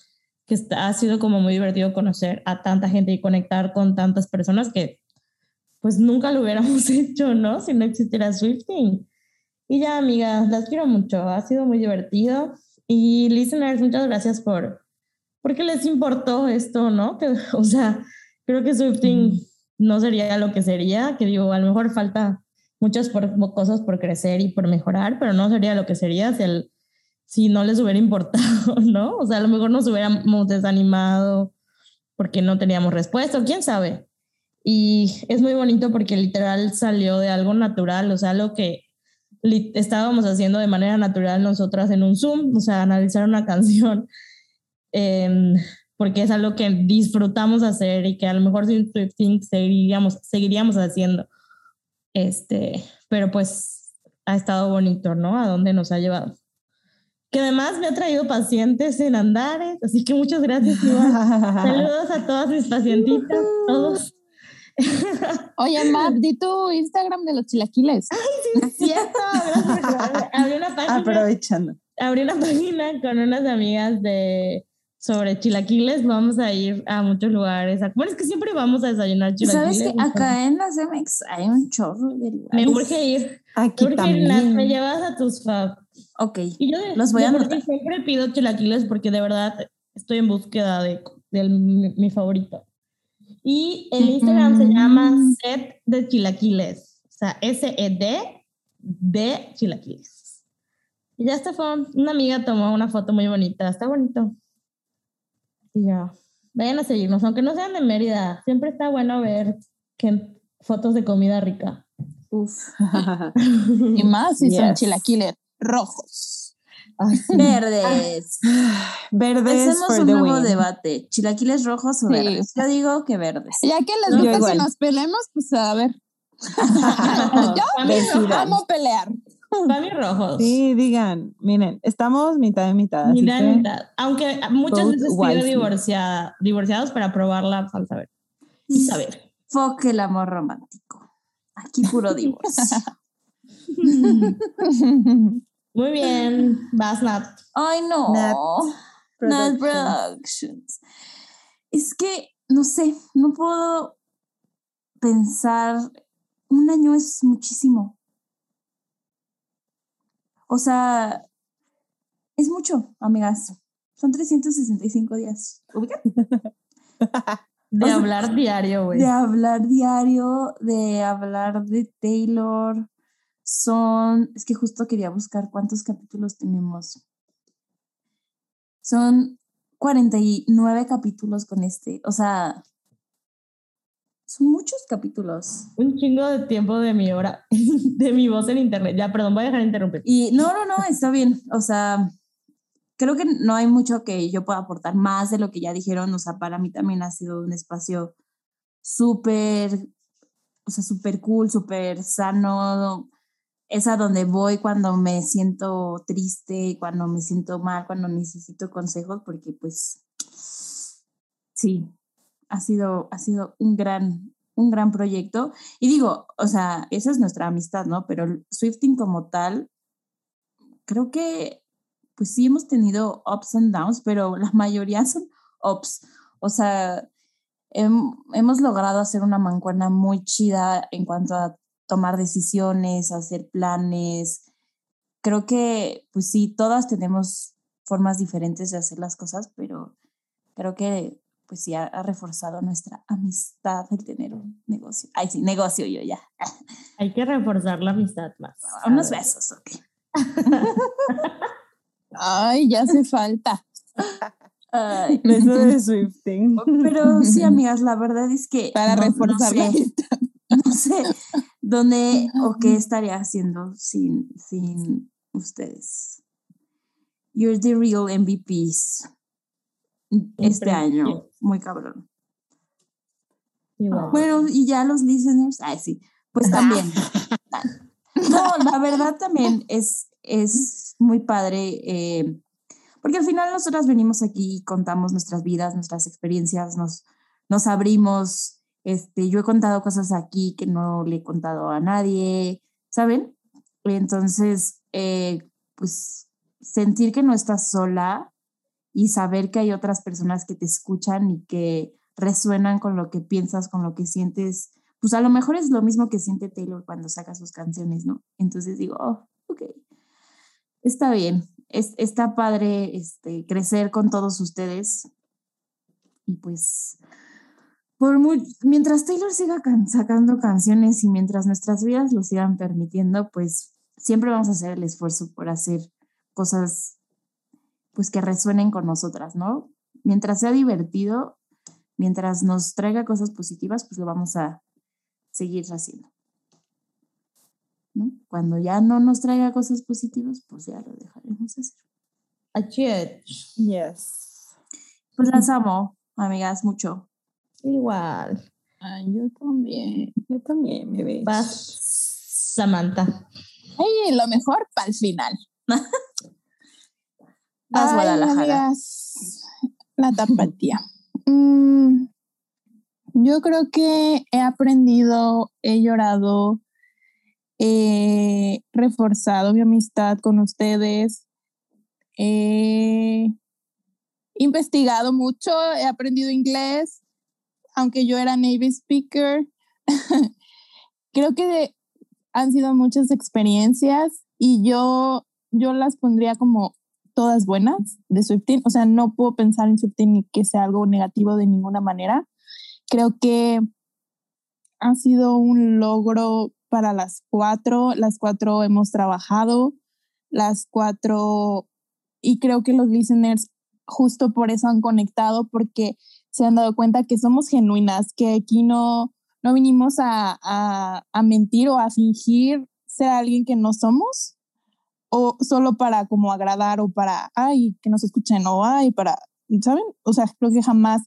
C: que está, ha sido como muy divertido conocer a tanta gente y conectar con tantas personas que pues nunca lo hubiéramos hecho, ¿no? Si no existiera Swifting. Y ya, amigas, las quiero mucho, ha sido muy divertido. Y listeners, muchas gracias por, porque les importó esto, ¿no? Que, o sea, creo que Swifting no sería lo que sería, que digo, a lo mejor falta muchas cosas por crecer y por mejorar, pero no sería lo que sería si, el, si no les hubiera importado, ¿no? O sea, a lo mejor nos hubiéramos desanimado porque no teníamos respuesta, quién sabe. Y es muy bonito porque literal salió de algo natural, o sea, lo que estábamos haciendo de manera natural nosotras en un Zoom, o sea, analizar una canción, eh, porque es algo que disfrutamos hacer y que a lo mejor sin Swifting seguiríamos, seguiríamos haciendo. Este, pero pues ha estado bonito, ¿no? A dónde nos ha llevado. Que además me ha traído pacientes en Andares, así que muchas gracias, Saludos a todas mis pacientitas, todos.
D: Oye, Map, di tu Instagram de los chilaquiles.
C: Ay, cierto. abrí una página.
E: Aprovechando.
C: Abrí una página con unas amigas de sobre chilaquiles. Vamos a ir a muchos lugares. Bueno, es que siempre vamos a desayunar chilaquiles.
B: ¿Sabes que acá en las MX hay un chorro de lugares?
C: Me urge ir.
E: Aquí también.
C: Me llevas a tus fab.
B: Ok,
C: Y yo
B: los voy a anotar.
C: Siempre pido chilaquiles porque de verdad estoy en búsqueda de, de mi, mi favorito. Y el Instagram se llama set de chilaquiles. O sea, S-E-D de chilaquiles. Y ya está, fue una amiga tomó una foto muy bonita. Está bonito. Y ya. Vayan a seguirnos, aunque no sean de Mérida. Siempre está bueno ver que, fotos de comida rica.
B: Uf.
D: Y más si son
E: Yes.
D: chilaquiles rojos.
B: Verdes.
E: Verdes
B: Hacemos un
E: the
B: nuevo
E: win.
B: debate. ¿Chilaquiles rojos o
D: Sí.
B: verdes? Yo digo que verdes.
D: Ya que les gusta que nos peleemos, pues a ver.
C: Yo,
E: Decidan.
D: Vamos a pelear.
C: Mí rojos.
E: Sí, digan, miren, estamos mitad de mitad.
C: Mitad mitad. Aunque muchas veces pido divorciada, divorciados para probar la salsa verde. Y saber.
B: Fuck el amor romántico. Aquí puro divorcio.
C: Muy bien. Vas, Nat.
B: Ay, no.
E: Nat
B: Nat.
E: Productions.
B: Es que, no sé, no puedo pensar. Un año es muchísimo. O sea, es mucho, amigas. Son 365 días. ¿Ubican?
C: De
B: O sea,
C: hablar diario, güey.
B: De hablar diario, de hablar de Taylor. Son, es que justo quería buscar cuántos capítulos tenemos. Son 49 capítulos con este. O sea, son muchos capítulos.
C: Un chingo de tiempo de mi hora, de mi voz en internet. Ya, perdón, voy a dejar de interrumpir.
B: Y no, no, no, está bien. O sea, creo que no hay mucho que yo pueda aportar más de lo que ya dijeron. O sea, para mí también ha sido un espacio súper, o sea, súper cool, súper sano. Es a donde voy cuando me siento triste, cuando me siento mal, cuando necesito consejos, porque pues sí, ha sido, ha sido un gran, un gran proyecto. Y digo, o sea, esa es nuestra amistad, ¿no? Pero Swifting como tal, creo que pues sí hemos tenido ups and downs, pero la mayoría son ups. O sea, hem- hemos logrado hacer una mancuerna muy chida en cuanto a tomar decisiones, hacer planes. Creo que, pues sí, todas tenemos formas diferentes de hacer las cosas, pero creo que, pues sí, ha, ha reforzado nuestra amistad el tener un negocio. Ay, sí, negocio yo ya.
C: Hay que reforzar la amistad más.
B: Unos besos, ok.
D: Ay, ya hace falta.
B: Ay,
E: Beso de Swifting.
B: pero sí, amigas, la verdad es que
D: Para
B: no- no
D: reforzar la
B: sé.
D: amistad.
B: no sé dónde o qué estaría haciendo sin, sin ustedes. You're the real MVPs este
C: Siempre.
B: año. Muy cabrón. Bueno, y ya los listeners, ay, sí, pues también. No, la verdad también es, es muy padre, eh, porque al final nosotras venimos aquí y contamos nuestras vidas, nuestras experiencias, nos, nos abrimos, este, yo he contado cosas aquí que no le he contado a nadie, ¿saben? Entonces, eh, pues sentir que no estás sola y saber que hay otras personas que te escuchan y que resuenan con lo que piensas, con lo que sientes, pues a lo mejor es lo mismo que siente Taylor cuando saca sus canciones, ¿no? Entonces digo, oh, ok, está bien, es, está padre este, crecer con todos ustedes y pues por mientras Taylor siga sacando canciones y mientras nuestras vidas lo sigan permitiendo, pues siempre vamos a hacer el esfuerzo por hacer cosas pues que resuenen con nosotras, ¿no? Mientras sea divertido, mientras nos traiga cosas positivas, pues lo vamos a seguir haciendo. ¿No? Cuando ya no nos traiga cosas positivas, pues ya lo dejaremos hacer.
E: Yes.
B: Pues las amo, amigas, mucho.
C: Igual.
D: Ay, yo también.
E: Yo también, ves.
C: Vas, Samantha.
D: Ay, lo mejor para el final.
B: Vas, Guadalajara.
D: la tapatía. Mm, yo creo que he aprendido, he llorado, he reforzado mi amistad con ustedes, he investigado mucho, he aprendido inglés, aunque yo era Navy Speaker. creo que han sido muchas experiencias y yo, yo las pondría como todas buenas de Swifting. O sea, no puedo pensar en Swifting ni que sea algo negativo de ninguna manera. Creo que ha sido un logro para las cuatro. Las cuatro hemos trabajado, las cuatro, y creo que los listeners justo por eso han conectado, porque se han dado cuenta que somos genuinas, que aquí no, no vinimos a, a, a mentir o a fingir ser alguien que no somos, o solo para como agradar o para, ay, que nos escuchen o ay, para, ¿saben? O sea, creo que jamás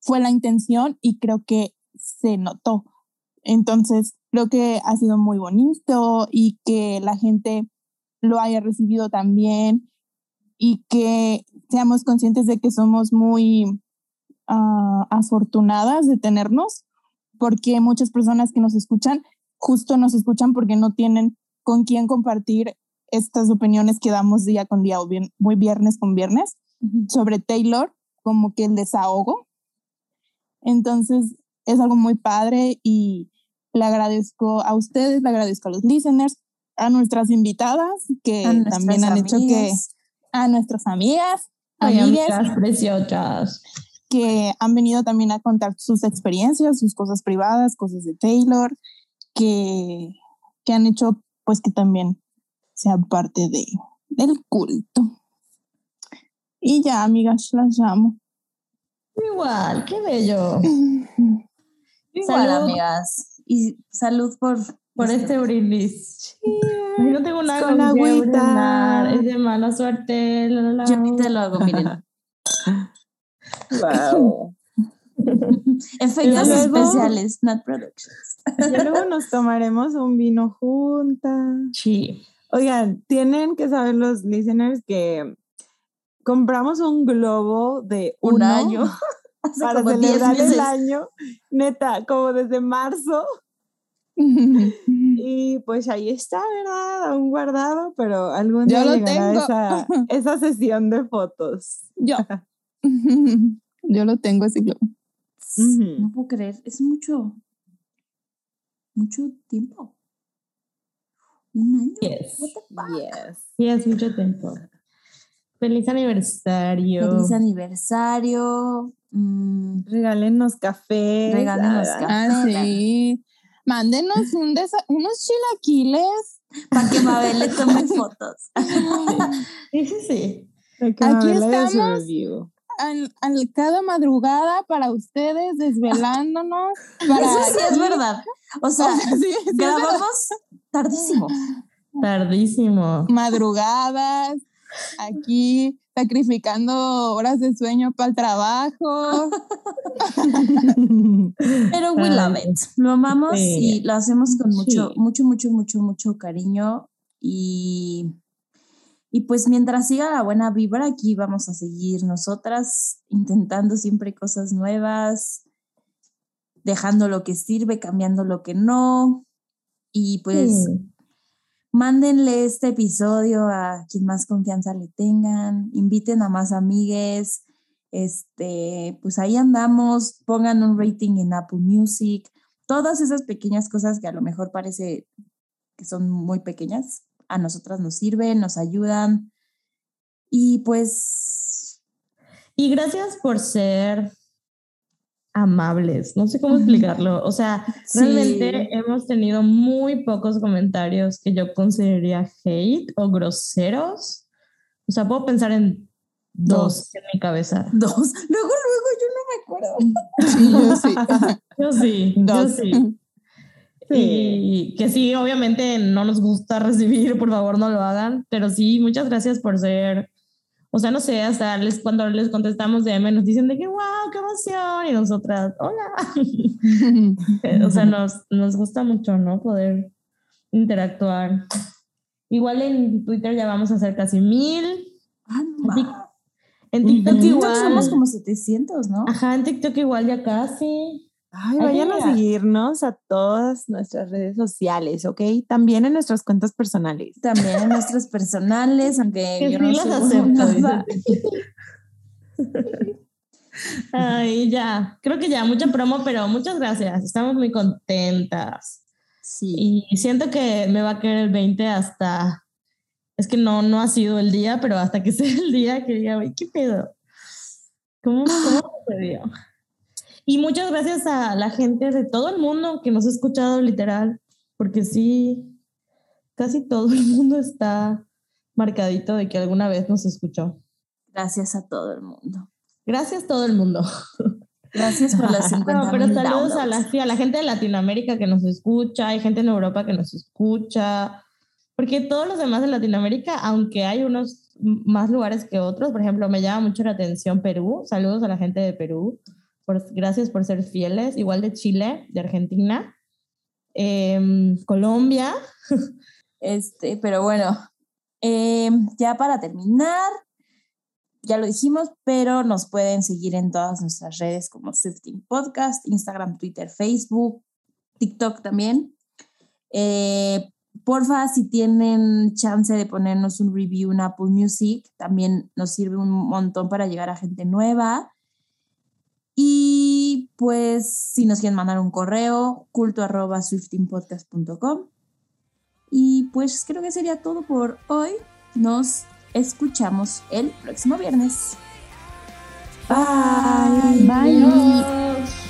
D: fue la intención y creo que se notó. Entonces, creo que ha sido muy bonito y que la gente lo haya recibido también y que seamos conscientes de que somos muy uh, afortunadas de tenernos, porque muchas personas que nos escuchan justo nos escuchan porque no tienen con quién compartir estas opiniones que damos día con día o bien, muy viernes con viernes sobre Taylor, como que el desahogo. Entonces, es algo muy padre y le agradezco a ustedes, le agradezco a los listeners, a nuestras invitadas que también han hecho que a nuestras amigas, amigas
C: preciosas.
D: que han venido también a contar sus experiencias, sus cosas privadas, cosas de Taylor, que, que han hecho pues que también sea parte de, del culto. Y ya, amigas, las amo.
C: Igual, qué bello.
B: Igual, amigas. Y salud por,
C: por este brindis. no tengo nada con agüita. Es de mala suerte.
B: Yo te lo hago, miren.
E: wow.
B: Efectos especiales, not productions.
E: Y luego nos tomaremos un vino juntas.
C: Sí.
E: Oigan, tienen que saber los listeners que compramos un globo de un año para celebrar el año, neta, como desde marzo. y pues ahí está, ¿verdad? Aún guardado, pero algún día Yo llegará esa, esa, sesión de fotos.
D: Yo. Yo lo tengo ese globo.
B: No puedo creer, es mucho, mucho tiempo. ¿Un año?
C: Yes. Yes. mucho tiempo. Feliz aniversario.
B: Feliz aniversario. Mm.
E: Regálenos café.
B: Regálenos café.
D: Ah, sí. Mándenos un unos chilaquiles.
B: Para que Mabel le tome fotos.
C: sí, sí, sí.
D: Aquí estamos cada madrugada para ustedes, desvelándonos.
B: Eso sí es verdad. O sea, grabamos tardísimo.
C: Tardísimo.
D: Madrugadas, aquí sacrificando horas de sueño para el trabajo.
B: Pero we love it. Lo amamos y lo hacemos con mucho, mucho, mucho, mucho, mucho cariño. Y, y pues mientras siga la buena vibra, aquí vamos a seguir nosotras intentando siempre cosas nuevas, dejando lo que sirve, cambiando lo que no. Y pues
C: Sí.
B: mándenle este episodio a quien más confianza le tengan, inviten a más amigues, este, pues ahí andamos, pongan un rating en Apple Music, todas esas pequeñas cosas que a lo mejor parece que son muy pequeñas, a nosotras nos sirven, nos ayudan. Y pues
C: Y gracias por ser amables. No sé cómo explicarlo. O sea,
B: Sí.
C: realmente hemos tenido muy pocos comentarios que yo consideraría hate o groseros. O sea, puedo pensar en dos,
B: Dos.
C: en mi cabeza.
B: dos, luego, luego, yo no me acuerdo.
D: Sí, yo sí.
C: Yo sí, yo
D: Dos.
C: sí. Y que sí, obviamente no nos gusta recibir, por favor no lo hagan, pero sí, muchas gracias por ser, o sea, no sé, hasta les, cuando les contestamos DM nos dicen de que, wow, qué emoción, y nosotras, hola. o sea, nos, nos gusta mucho, ¿no? Poder interactuar. Igual en Twitter ya vamos a hacer casi mil.
B: Ah.
C: En. TikTok
B: En TikTok
C: igual.
B: somos como 700, ¿no?
C: Ajá, en TikTok igual ya casi.
E: Ay,
C: Ay,
E: vayan a seguirnos a todas nuestras redes sociales, ¿ok? También en nuestras cuentas personales.
B: También en nuestras personales, aunque
C: Que
B: yo
C: sí
B: no
C: las acepto. Ay, ya. Creo que ya, mucha promo, pero muchas gracias. Estamos muy contentas.
B: Sí.
C: Y siento que me va a caer el 20 hasta. Es que no, no ha sido el día, pero hasta que sea el día que diga, "Güey, ¿qué pedo? ¿Cómo, cómo sucedió? Y muchas gracias a la gente de todo el mundo que nos ha escuchado literal, porque sí, casi todo el mundo está marcadito de que alguna vez nos escuchó.
B: Gracias a todo el mundo.
C: Gracias todo el mundo.
B: Gracias por las 50
C: No, pero saludos a la, a la gente de Latinoamérica que nos escucha, hay gente en Europa que nos escucha, porque todos los demás de Latinoamérica, aunque hay unos más lugares que otros, por ejemplo, me llama mucho la atención Perú, saludos a la gente de Perú, gracias por ser fieles, igual de Chile, de Argentina, em, Colombia,
B: Este, pero bueno, eh, ya para terminar, ya lo dijimos, pero nos pueden seguir en todas nuestras redes como Swifting Podcast, Instagram, Twitter, Facebook, TikTok también. Eh, porfa, si tienen chance de ponernos un review en Apple Music, también nos sirve un montón para llegar a gente nueva. Y pues si nos quieren mandar un correo, culto arroba swiftingpodcast.com. Y pues creo que sería todo por hoy. Nos escuchamos el próximo viernes. Bye.
D: Bye.
C: Adiós.